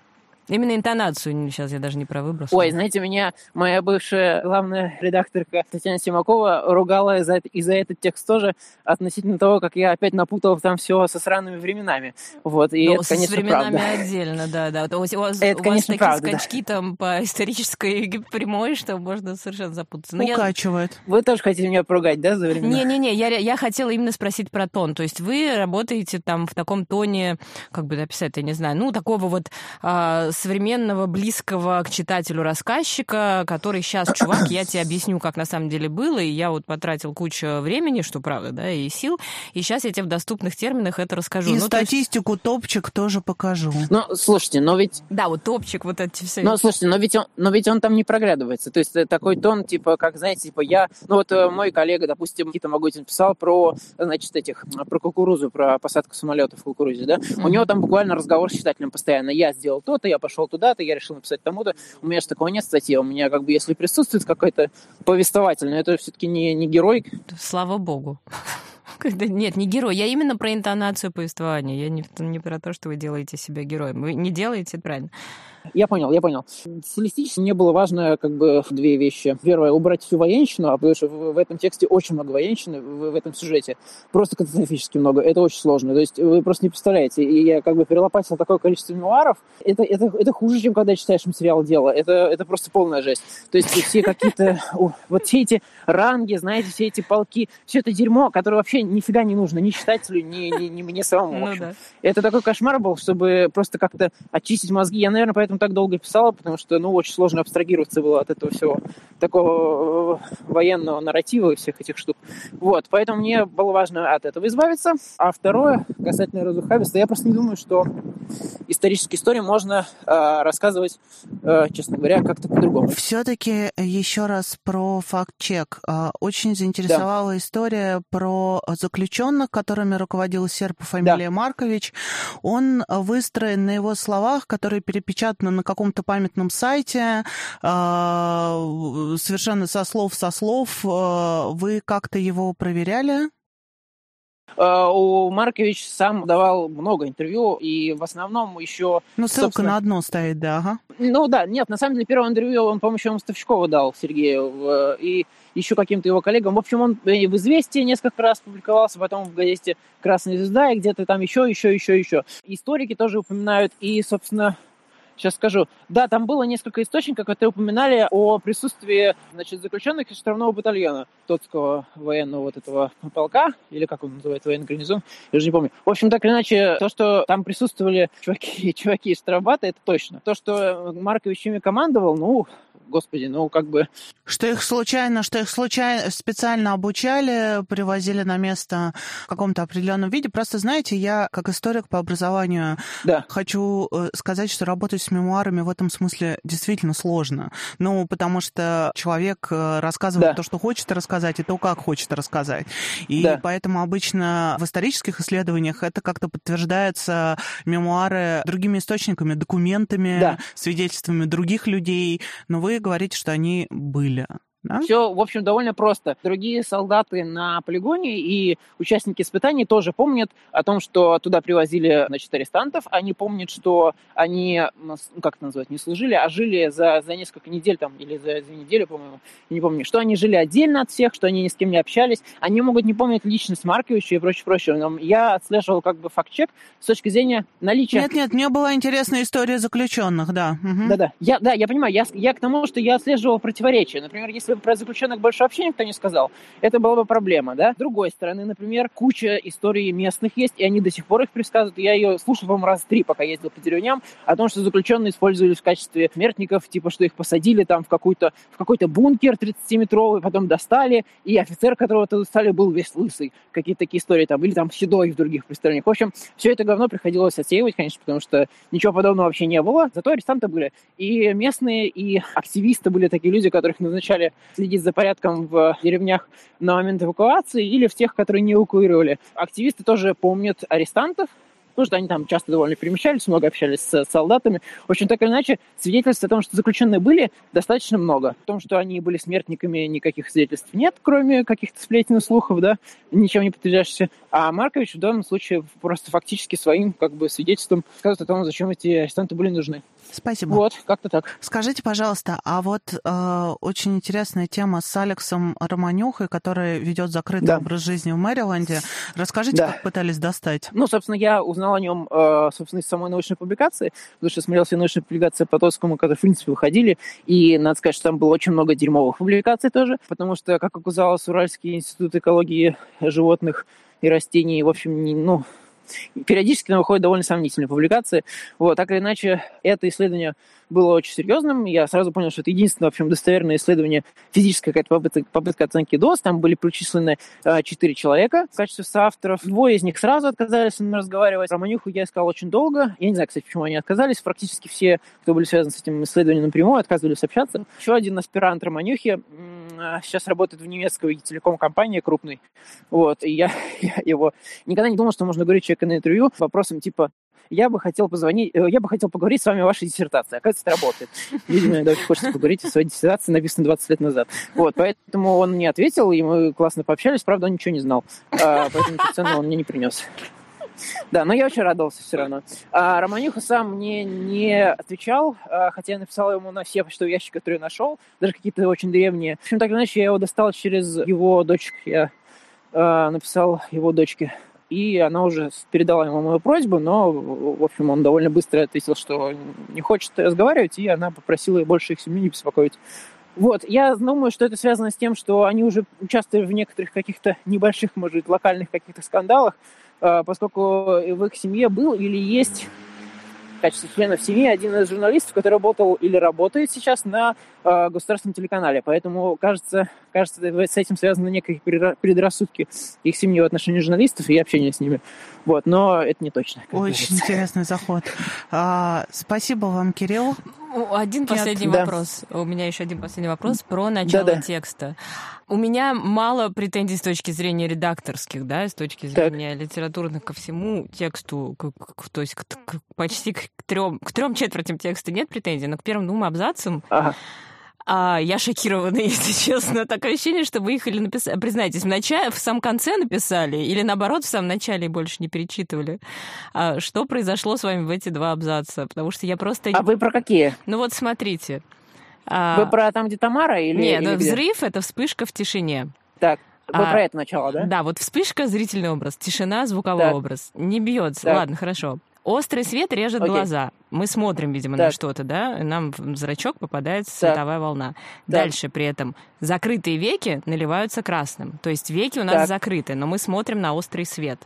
Именно интонацию сейчас я даже не про выброс. Ой, знаете, меня моя бывшая главная редакторка Татьяна Симакова ругала за, и за этот текст тоже относительно того, как я опять напутал там все со сраными временами. Вот, и ну, это, конечно, с временами правда. отдельно, да, да. У вас, у вас, это, у конечно, вас такие правда, скачки да. там по исторической прямой, что можно совершенно запутаться. Но Укачивает. Я... Вы тоже хотите меня поругать, да, за времена? Не-не-не, я, я хотела именно спросить про тон. То есть вы работаете там в таком тоне, как бы написать, я не знаю, ну, такого вот а, современного, близкого к читателю рассказчика, который сейчас, чувак, я тебе объясню, как на самом деле было, и я вот потратил кучу времени, что правда, да, и сил, и сейчас я тебе в доступных терминах это расскажу. И ну, статистику есть... топчик тоже покажу. Ну, слушайте, но ведь... Да, вот топчик, вот эти все. Ну, слушайте, но ведь он, но ведь он там не проглядывается. То есть э, такой тон, типа, как, знаете, типа я... Ну, вот э, мой коллега, допустим, Никита Могутин писал про, значит, этих, про кукурузу, про посадку самолетов в кукурузе, да? Mm-hmm. У него там буквально разговор с читателем постоянно. Я сделал то-то, я пошел туда-то, я решил написать тому-то. У меня же такого нет статьи. У меня как бы, если присутствует какой-то повествовательный, это все-таки не, не герой. Слава богу. *laughs* Нет, не герой. Я именно про интонацию повествования. Я не, не про то, что вы делаете себя героем. Вы не делаете, правильно. Я понял, я понял. Стилистически мне было важно как бы две вещи. Первое, убрать всю военщину, а потому что в этом тексте очень много военщины, в, в этом сюжете. Просто катастрофически много. Это очень сложно. То есть вы просто не представляете. И я как бы перелопатил такое количество мемуаров. Это, это, это хуже, чем когда читаешь материал дела. Это, это просто полная жесть. То есть все какие-то... Вот все эти ранги, знаете, все эти полки, все это дерьмо, которое вообще нифига не нужно ни читателю, ни, ни, ни мне самому. Ну, да. Это такой кошмар был, чтобы просто как-то очистить мозги. Я, наверное, поэтому поэтому так долго писала, потому что, ну, очень сложно абстрагироваться было от этого всего такого э, военного нарратива и всех этих штук. Вот, поэтому мне было важно от этого избавиться. А второе, касательно разухабиста, я просто не думаю, что исторические истории можно э, рассказывать, э, честно говоря, как-то по-другому. Все-таки еще раз про факт-чек. А, очень заинтересовала да. история про заключенных, которыми руководил серб по фамилии да. Маркович. Он выстроен на его словах, которые перепечатаны на каком-то памятном сайте, а, совершенно со слов со слов. А, вы как-то его проверяли? Э, у Маркович сам давал много интервью, и в основном еще... Ну, ссылка собственно... на одно стоит, да, ага. Ну да, нет, на самом деле первое интервью он, по-моему, еще Мостовщикова дал Сергею, э, и еще каким-то его коллегам. В общем, он в «Известии» несколько раз публиковался, потом в газете «Красная звезда» и где-то там еще, еще, еще, еще. Историки тоже упоминают, и, собственно, Сейчас скажу. Да, там было несколько источников, которые упоминали о присутствии значит, заключенных из штрафного батальона Тотского военного вот этого полка, или как он называется, военный гарнизон, я уже не помню. В общем, так или иначе, то, что там присутствовали *laughs* чуваки, чуваки из штрафбата, это точно. То, что Маркович ими командовал, ну, господи, ну как бы... Что их случайно, что их случайно специально обучали, привозили на место в каком-то определенном виде. Просто, знаете, я как историк по образованию да. хочу э, сказать, что работать с мемуарами в этом смысле действительно сложно. Ну, потому что человек э, рассказывает да. то, что хочет рассказать, и то, как хочет рассказать. И да. поэтому обычно в исторических исследованиях это как-то подтверждается мемуары другими источниками, документами, да. свидетельствами других людей. Но вы говорите, что они были. Да? Все, в общем, довольно просто. Другие солдаты на полигоне и участники испытаний тоже помнят о том, что туда привозили, значит, арестантов. Они помнят, что они, ну, как это назвать, не служили, а жили за, за несколько недель там, или за, за неделю, по-моему, не помню, что они жили отдельно от всех, что они ни с кем не общались. Они могут не помнить личность Марковича и прочее, прочее. Но я отслеживал как бы факт-чек с точки зрения наличия... Нет-нет, мне была интересная история заключенных, да. Да-да, я, да, я понимаю. Я, я к тому, что я отслеживал противоречия. Например, если про заключенных больше вообще никто не сказал, это была бы проблема, да? С другой стороны, например, куча историй местных есть, и они до сих пор их предсказывают. Я ее слушал, по-моему, раз три, пока ездил по деревням, о том, что заключенные использовались в качестве смертников, типа, что их посадили там в, какой-то, в какой-то бункер 30-метровый, потом достали, и офицер, которого то достали, был весь лысый. Какие-то такие истории там, или там седой в других представлениях. В общем, все это говно приходилось отсеивать, конечно, потому что ничего подобного вообще не было. Зато арестанты были. И местные, и активисты были такие люди, которых назначали следить за порядком в деревнях на момент эвакуации или в тех, которые не эвакуировали. Активисты тоже помнят арестантов, потому что они там часто довольно перемещались, много общались с солдатами. В общем, так или иначе, свидетельств о том, что заключенные были, достаточно много. О том, что они были смертниками, никаких свидетельств нет, кроме каких-то сплетен и слухов, да, ничем не подтверждающихся. А Маркович в данном случае просто фактически своим как бы свидетельством сказывает о том, зачем эти арестанты были нужны. Спасибо. Вот, как-то так. Скажите, пожалуйста, а вот э, очень интересная тема с Алексом Романюхой, который ведет закрытый да. образ жизни в Мэриленде. Расскажите, да. как пытались достать? Ну, собственно, я узнал о нем, э, собственно, из самой научной публикации, потому что смотрел все научные публикации по Тоскому, которые, в принципе, выходили, и надо сказать, что там было очень много дерьмовых публикаций тоже, потому что, как оказалось, Уральский институт экологии животных и растений, в общем, не, ну, периодически выходят довольно сомнительные публикации. Вот, так или иначе, это исследование было очень серьезным. Я сразу понял, что это единственное, в общем, достоверное исследование, физическая какая-то попытка, попытка оценки доз. Там были причислены э, четыре человека в качестве соавторов. Двое из них сразу отказались с ним разговаривать. Романюху я искал очень долго. Я не знаю, кстати, почему они отказались. Практически все, кто были связаны с этим исследованием напрямую, отказывались общаться. Еще один аспирант Романюхи сейчас работает в немецкой телеком-компании крупной. Вот, и я, *laughs* я его никогда не думал, что можно говорить человека на интервью вопросом типа я бы хотел позвонить, э, я бы хотел поговорить с вами о вашей диссертации. Оказывается, это работает. Видимо, иногда очень хочется поговорить о своей диссертации, написанной 20 лет назад. Вот, поэтому он мне ответил, и мы классно пообщались, правда, он ничего не знал. А, поэтому цену он мне не принес. Да, но я очень радовался все равно. А Романюха сам мне не отвечал, а, хотя я написал ему на все почтовые ящики, которые я нашел, даже какие-то очень древние. В общем, так иначе, я его достал через его дочек. Я а, написал его дочке и она уже передала ему мою просьбу, но, в общем, он довольно быстро ответил, что не хочет разговаривать, и она попросила больше их семью не беспокоить. Вот, я думаю, что это связано с тем, что они уже участвовали в некоторых каких-то небольших, может быть, локальных каких-то скандалах, а, поскольку в их семье был или есть в качестве членов семьи один из журналистов, который работал или работает сейчас на э, государственном телеканале. Поэтому, кажется, кажется, с этим связаны некие предрассудки их семьи в отношении журналистов и общения с ними. Вот, но это не точно. Очень интересный заход. А, спасибо вам, Кирилл. Один последний Нет. вопрос. Да. У меня еще один последний вопрос про начало да, да. текста. У меня мало претензий с точки зрения редакторских, да, с точки зрения так. литературных ко всему тексту, к, к, то есть к, к, почти к трем, к трем четвертям текста нет претензий, но к первым двум абзацам ага. А, я шокирована, *laughs* если честно. Такое ощущение, что вы их или написали, признайтесь, в, начале, в самом конце написали, или наоборот, в самом начале больше не перечитывали. А, что произошло с вами в эти два абзаца? Потому что я просто... А вы про какие? Ну вот смотрите. А, вы про там, где Тамара? Или, Нет, или взрыв — это вспышка в тишине. Так. Вы а, про это начало, да? Да, вот вспышка, зрительный образ, тишина, звуковой так. образ. Не бьется. Так. Ладно, хорошо. Острый свет режет Окей. глаза. Мы смотрим, видимо, так. на что-то, да? Нам в зрачок попадает световая так. волна. Так. Дальше при этом закрытые веки наливаются красным. То есть веки у нас так. закрыты, но мы смотрим на острый свет.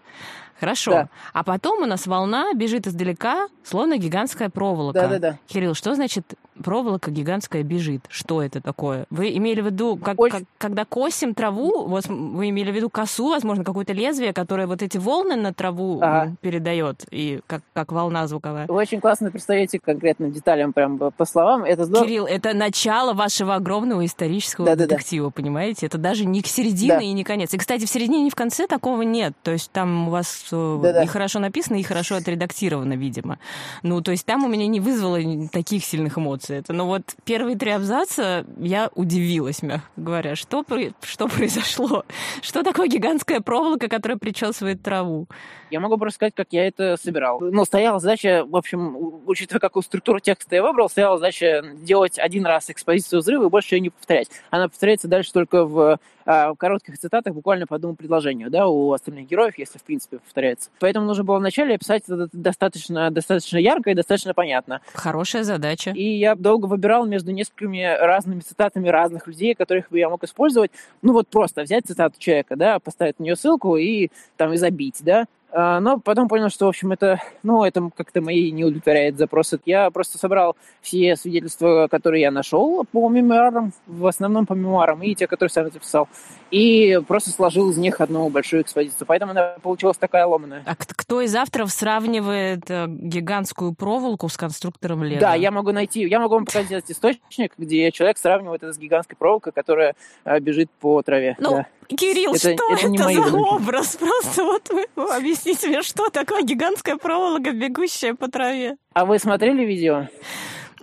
Хорошо. Да. А потом у нас волна бежит издалека, словно гигантская проволока. Да, да, да. Кирилл, что значит проволока гигантская бежит? Что это такое? Вы имели в виду, как, Очень... как, когда косим траву, вот вы имели в виду косу, возможно, какое-то лезвие, которое вот эти волны на траву ага. передает, и как, как волна звуковая? Вы очень классно представляете конкретным деталям, прям по словам. Это здорово. Кирилл, это начало вашего огромного исторического да, детектива, да, да. понимаете? Это даже не к середине да. и не конец. И, кстати, в середине и в конце такого нет. То есть там у вас да-да. и хорошо написано, и хорошо отредактировано, видимо. Ну, то есть там у меня не вызвало таких сильных эмоций. Это, но вот первые три абзаца я удивилась, мягко говоря. Что, что произошло? Что такое гигантская проволока, которая причесывает траву? Я могу просто сказать, как я это собирал. Ну, стояла задача, в общем, учитывая, какую структуру текста я выбрал, стояла задача делать один раз экспозицию взрыва и больше ее не повторять. Она повторяется дальше только в, в коротких цитатах, буквально по одному предложению, да, у остальных героев, если, в принципе, повторяется. Поэтому нужно было вначале описать это достаточно, достаточно ярко и достаточно понятно. Хорошая задача. И я долго выбирал между несколькими разными цитатами разных людей, которых бы я мог использовать. Ну, вот просто взять цитату человека, да, поставить на нее ссылку и там и забить, да, а, но потом понял, что, в общем, это, ну, это как-то мои не удовлетворяет запросы. Я просто собрал все свидетельства, которые я нашел по мемуарам, в основном по мемуарам, и те, которые сам записал, и просто сложил из них одну большую экспозицию. Поэтому она получилась такая ломаная. А кто из авторов сравнивает э, гигантскую проволоку с конструктором Лего? Да, я могу найти, я могу вам показать источник, где человек сравнивает это с гигантской проволокой, которая э, бежит по траве. Ну, да. Кирилл, это, что это, это за выдумки. образ? Просто вот вы объясните мне, что такое гигантская проволока, бегущая по траве. А вы смотрели видео?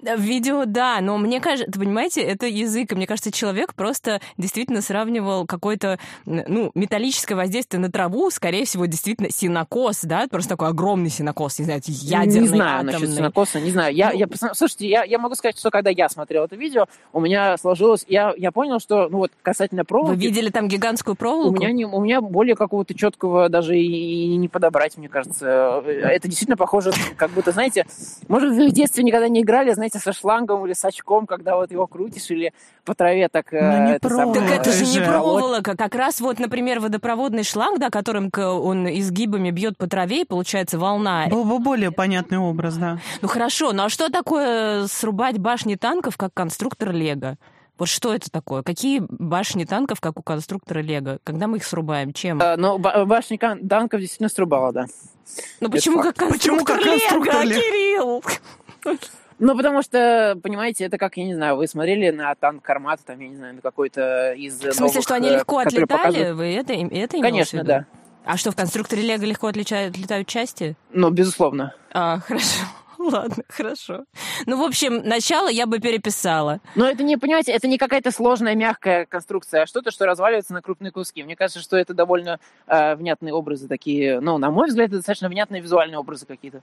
Видео, да, но мне кажется, понимаете, это язык, и мне кажется, человек просто действительно сравнивал какое-то, ну, металлическое воздействие на траву, скорее всего, действительно синокос, да, просто такой огромный синокос, не знаю, ядерный, Не знаю атомный. насчет синокоса, не знаю. Я, ну, я, слушайте, я, я могу сказать, что когда я смотрел это видео, у меня сложилось, я, я понял, что, ну вот, касательно проволоки... Вы видели там гигантскую проволоку? У меня, не, у меня более какого-то четкого даже и, и не подобрать, мне кажется. Это действительно похоже, как будто, знаете, может, вы в детстве никогда не играли, знаете, со шлангом или с очком, когда вот его крутишь, или по траве так... Э, ну, не это сам... Так это же не проволока. Как раз вот, например, водопроводный шланг, да, которым он изгибами бьет по траве, и получается волна. Был бы более понятный образ, да. Ну хорошо, ну а что такое срубать башни танков, как конструктор Лего? Вот что это такое? Какие башни танков, как у конструктора Лего? Когда мы их срубаем? Чем? А, ну, башни танков действительно срубала, да. Ну почему как конструктор, почему как конструктор Лего, Кирилл? Ну, потому что, понимаете, это как, я не знаю, вы смотрели на танк Кармат, там, я не знаю, на какой-то из В смысле, новых, что они легко отлетали? Показывают... Вы это, это Конечно, да. А что, в конструкторе Лего легко отлетают, отлетают части? Ну, безусловно. А, *laughs* хорошо. *laughs* Ладно, хорошо. Ну, в общем, начало я бы переписала. Но это не, понимаете, это не какая-то сложная, мягкая конструкция, а что-то, что разваливается на крупные куски. Мне кажется, что это довольно э, внятные образы такие, ну, на мой взгляд, это достаточно внятные визуальные образы какие-то.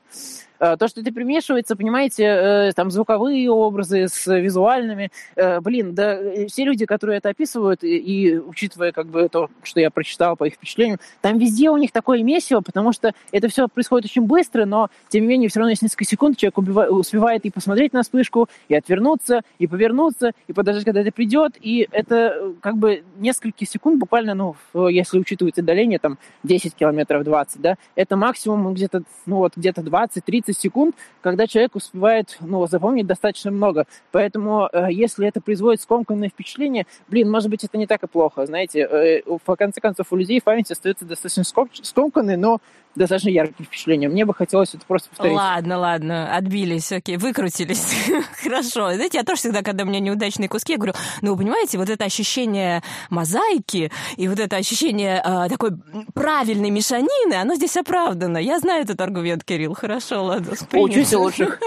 Э, то, что это примешивается, понимаете, э, там, звуковые образы с визуальными, э, блин, да, э, все люди, которые это описывают, и, и учитывая, как бы, то, что я прочитал по их впечатлениям, там везде у них такое месиво, потому что это все происходит очень быстро, но, тем не менее, все равно есть несколько секунд, секунд человек убивает, успевает и посмотреть на вспышку, и отвернуться, и повернуться, и подождать, когда это придет. И это э, как бы несколько секунд, буквально, ну, если учитывать отдаление, там, 10 километров 20, да, это максимум где-то, ну, вот, где-то 20-30 секунд, когда человек успевает, ну, запомнить достаточно много. Поэтому, э, если это производит скомканное впечатление, блин, может быть, это не так и плохо, знаете. Э, в конце концов, у людей память остается достаточно скомканной, но достаточно яркие впечатления. Мне бы хотелось это просто повторить. Ладно, ладно, отбились, окей, выкрутились. *laughs* Хорошо. Знаете, я тоже всегда, когда у меня неудачные куски, я говорю, ну, вы понимаете, вот это ощущение мозаики и вот это ощущение э, такой правильной мешанины, оно здесь оправдано. Я знаю этот аргумент, Кирилл. Хорошо, ладно. Учусь лучше.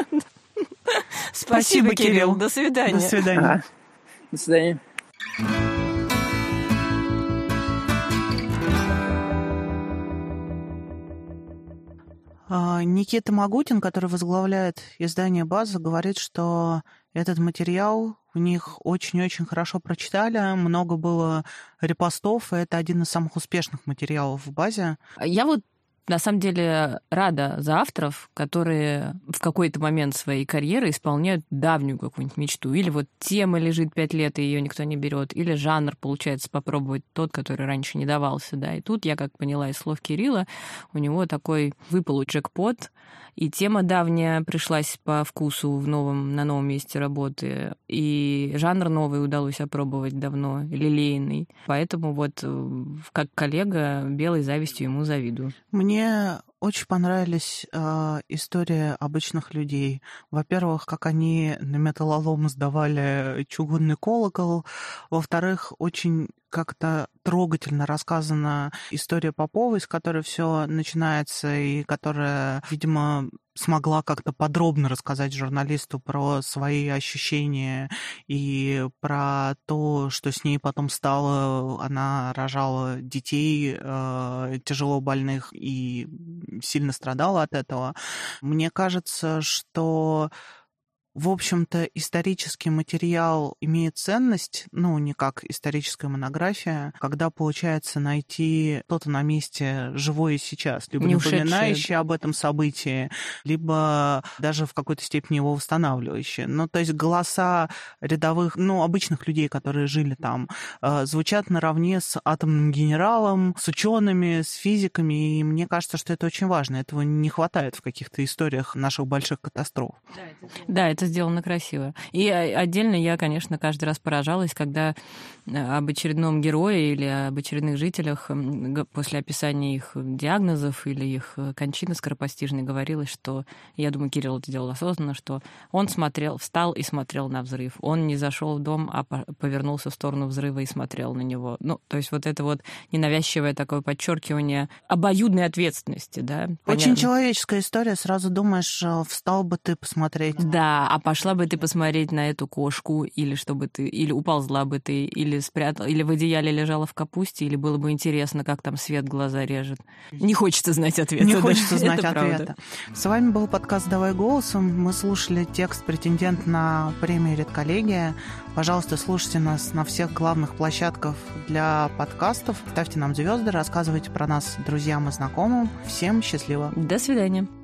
*laughs* Спасибо, Кирилл. До свидания. До свидания. До свидания. Никита Магутин, который возглавляет издание «База», говорит, что этот материал у них очень-очень хорошо прочитали, много было репостов, и это один из самых успешных материалов в базе. Я вот на самом деле рада за авторов, которые в какой-то момент своей карьеры исполняют давнюю какую-нибудь мечту. Или вот тема лежит пять лет, и ее никто не берет, или жанр получается попробовать тот, который раньше не давался. Да. И тут я, как поняла из слов Кирилла, у него такой выпал джекпот, и тема давняя пришлась по вкусу в новом, на новом месте работы, и жанр новый удалось опробовать давно, лилейный. Поэтому вот э, как коллега белой завистью ему завидую. Мне очень понравились э, истории обычных людей. Во-первых, как они на металлолом сдавали чугунный колокол. Во-вторых, очень как-то трогательно рассказана история Поповой, с которой все начинается, и которая, видимо, смогла как-то подробно рассказать журналисту про свои ощущения и про то, что с ней потом стало. Она рожала детей э, тяжело больных и сильно страдала от этого. Мне кажется, что в общем-то, исторический материал имеет ценность, ну, не как историческая монография, когда получается найти что-то на месте живое сейчас, либо не напоминающее об этом событии, либо даже в какой-то степени его восстанавливающее. Ну, то есть голоса рядовых, ну, обычных людей, которые жили там, э, звучат наравне с атомным генералом, с учеными, с физиками, и мне кажется, что это очень важно. Этого не хватает в каких-то историях наших больших катастроф. Да, это это сделано красиво. И отдельно я, конечно, каждый раз поражалась, когда об очередном герое или об очередных жителях после описания их диагнозов или их э, кончины скоропостижной говорилось, что, я думаю, Кирилл это делал осознанно, что он смотрел, встал и смотрел на взрыв. Он не зашел в дом, а повернулся в сторону взрыва и смотрел на него. Ну, то есть вот это вот ненавязчивое такое подчеркивание обоюдной ответственности, да. Очень Понятно. человеческая история. Сразу думаешь, э, встал бы ты посмотреть. Да, а пошла бы ты посмотреть на эту кошку, или чтобы ты, или уползла бы ты, или спрятала, или в одеяле лежала в капусте, или было бы интересно, как там свет глаза режет. Не хочется знать ответа. Не да? хочется знать Это ответа. Правда. С вами был подкаст «Давай голосом». Мы слушали текст «Претендент на премию «Редколлегия». Пожалуйста, слушайте нас на всех главных площадках для подкастов. Ставьте нам звезды, рассказывайте про нас друзьям и знакомым. Всем счастливо. До свидания.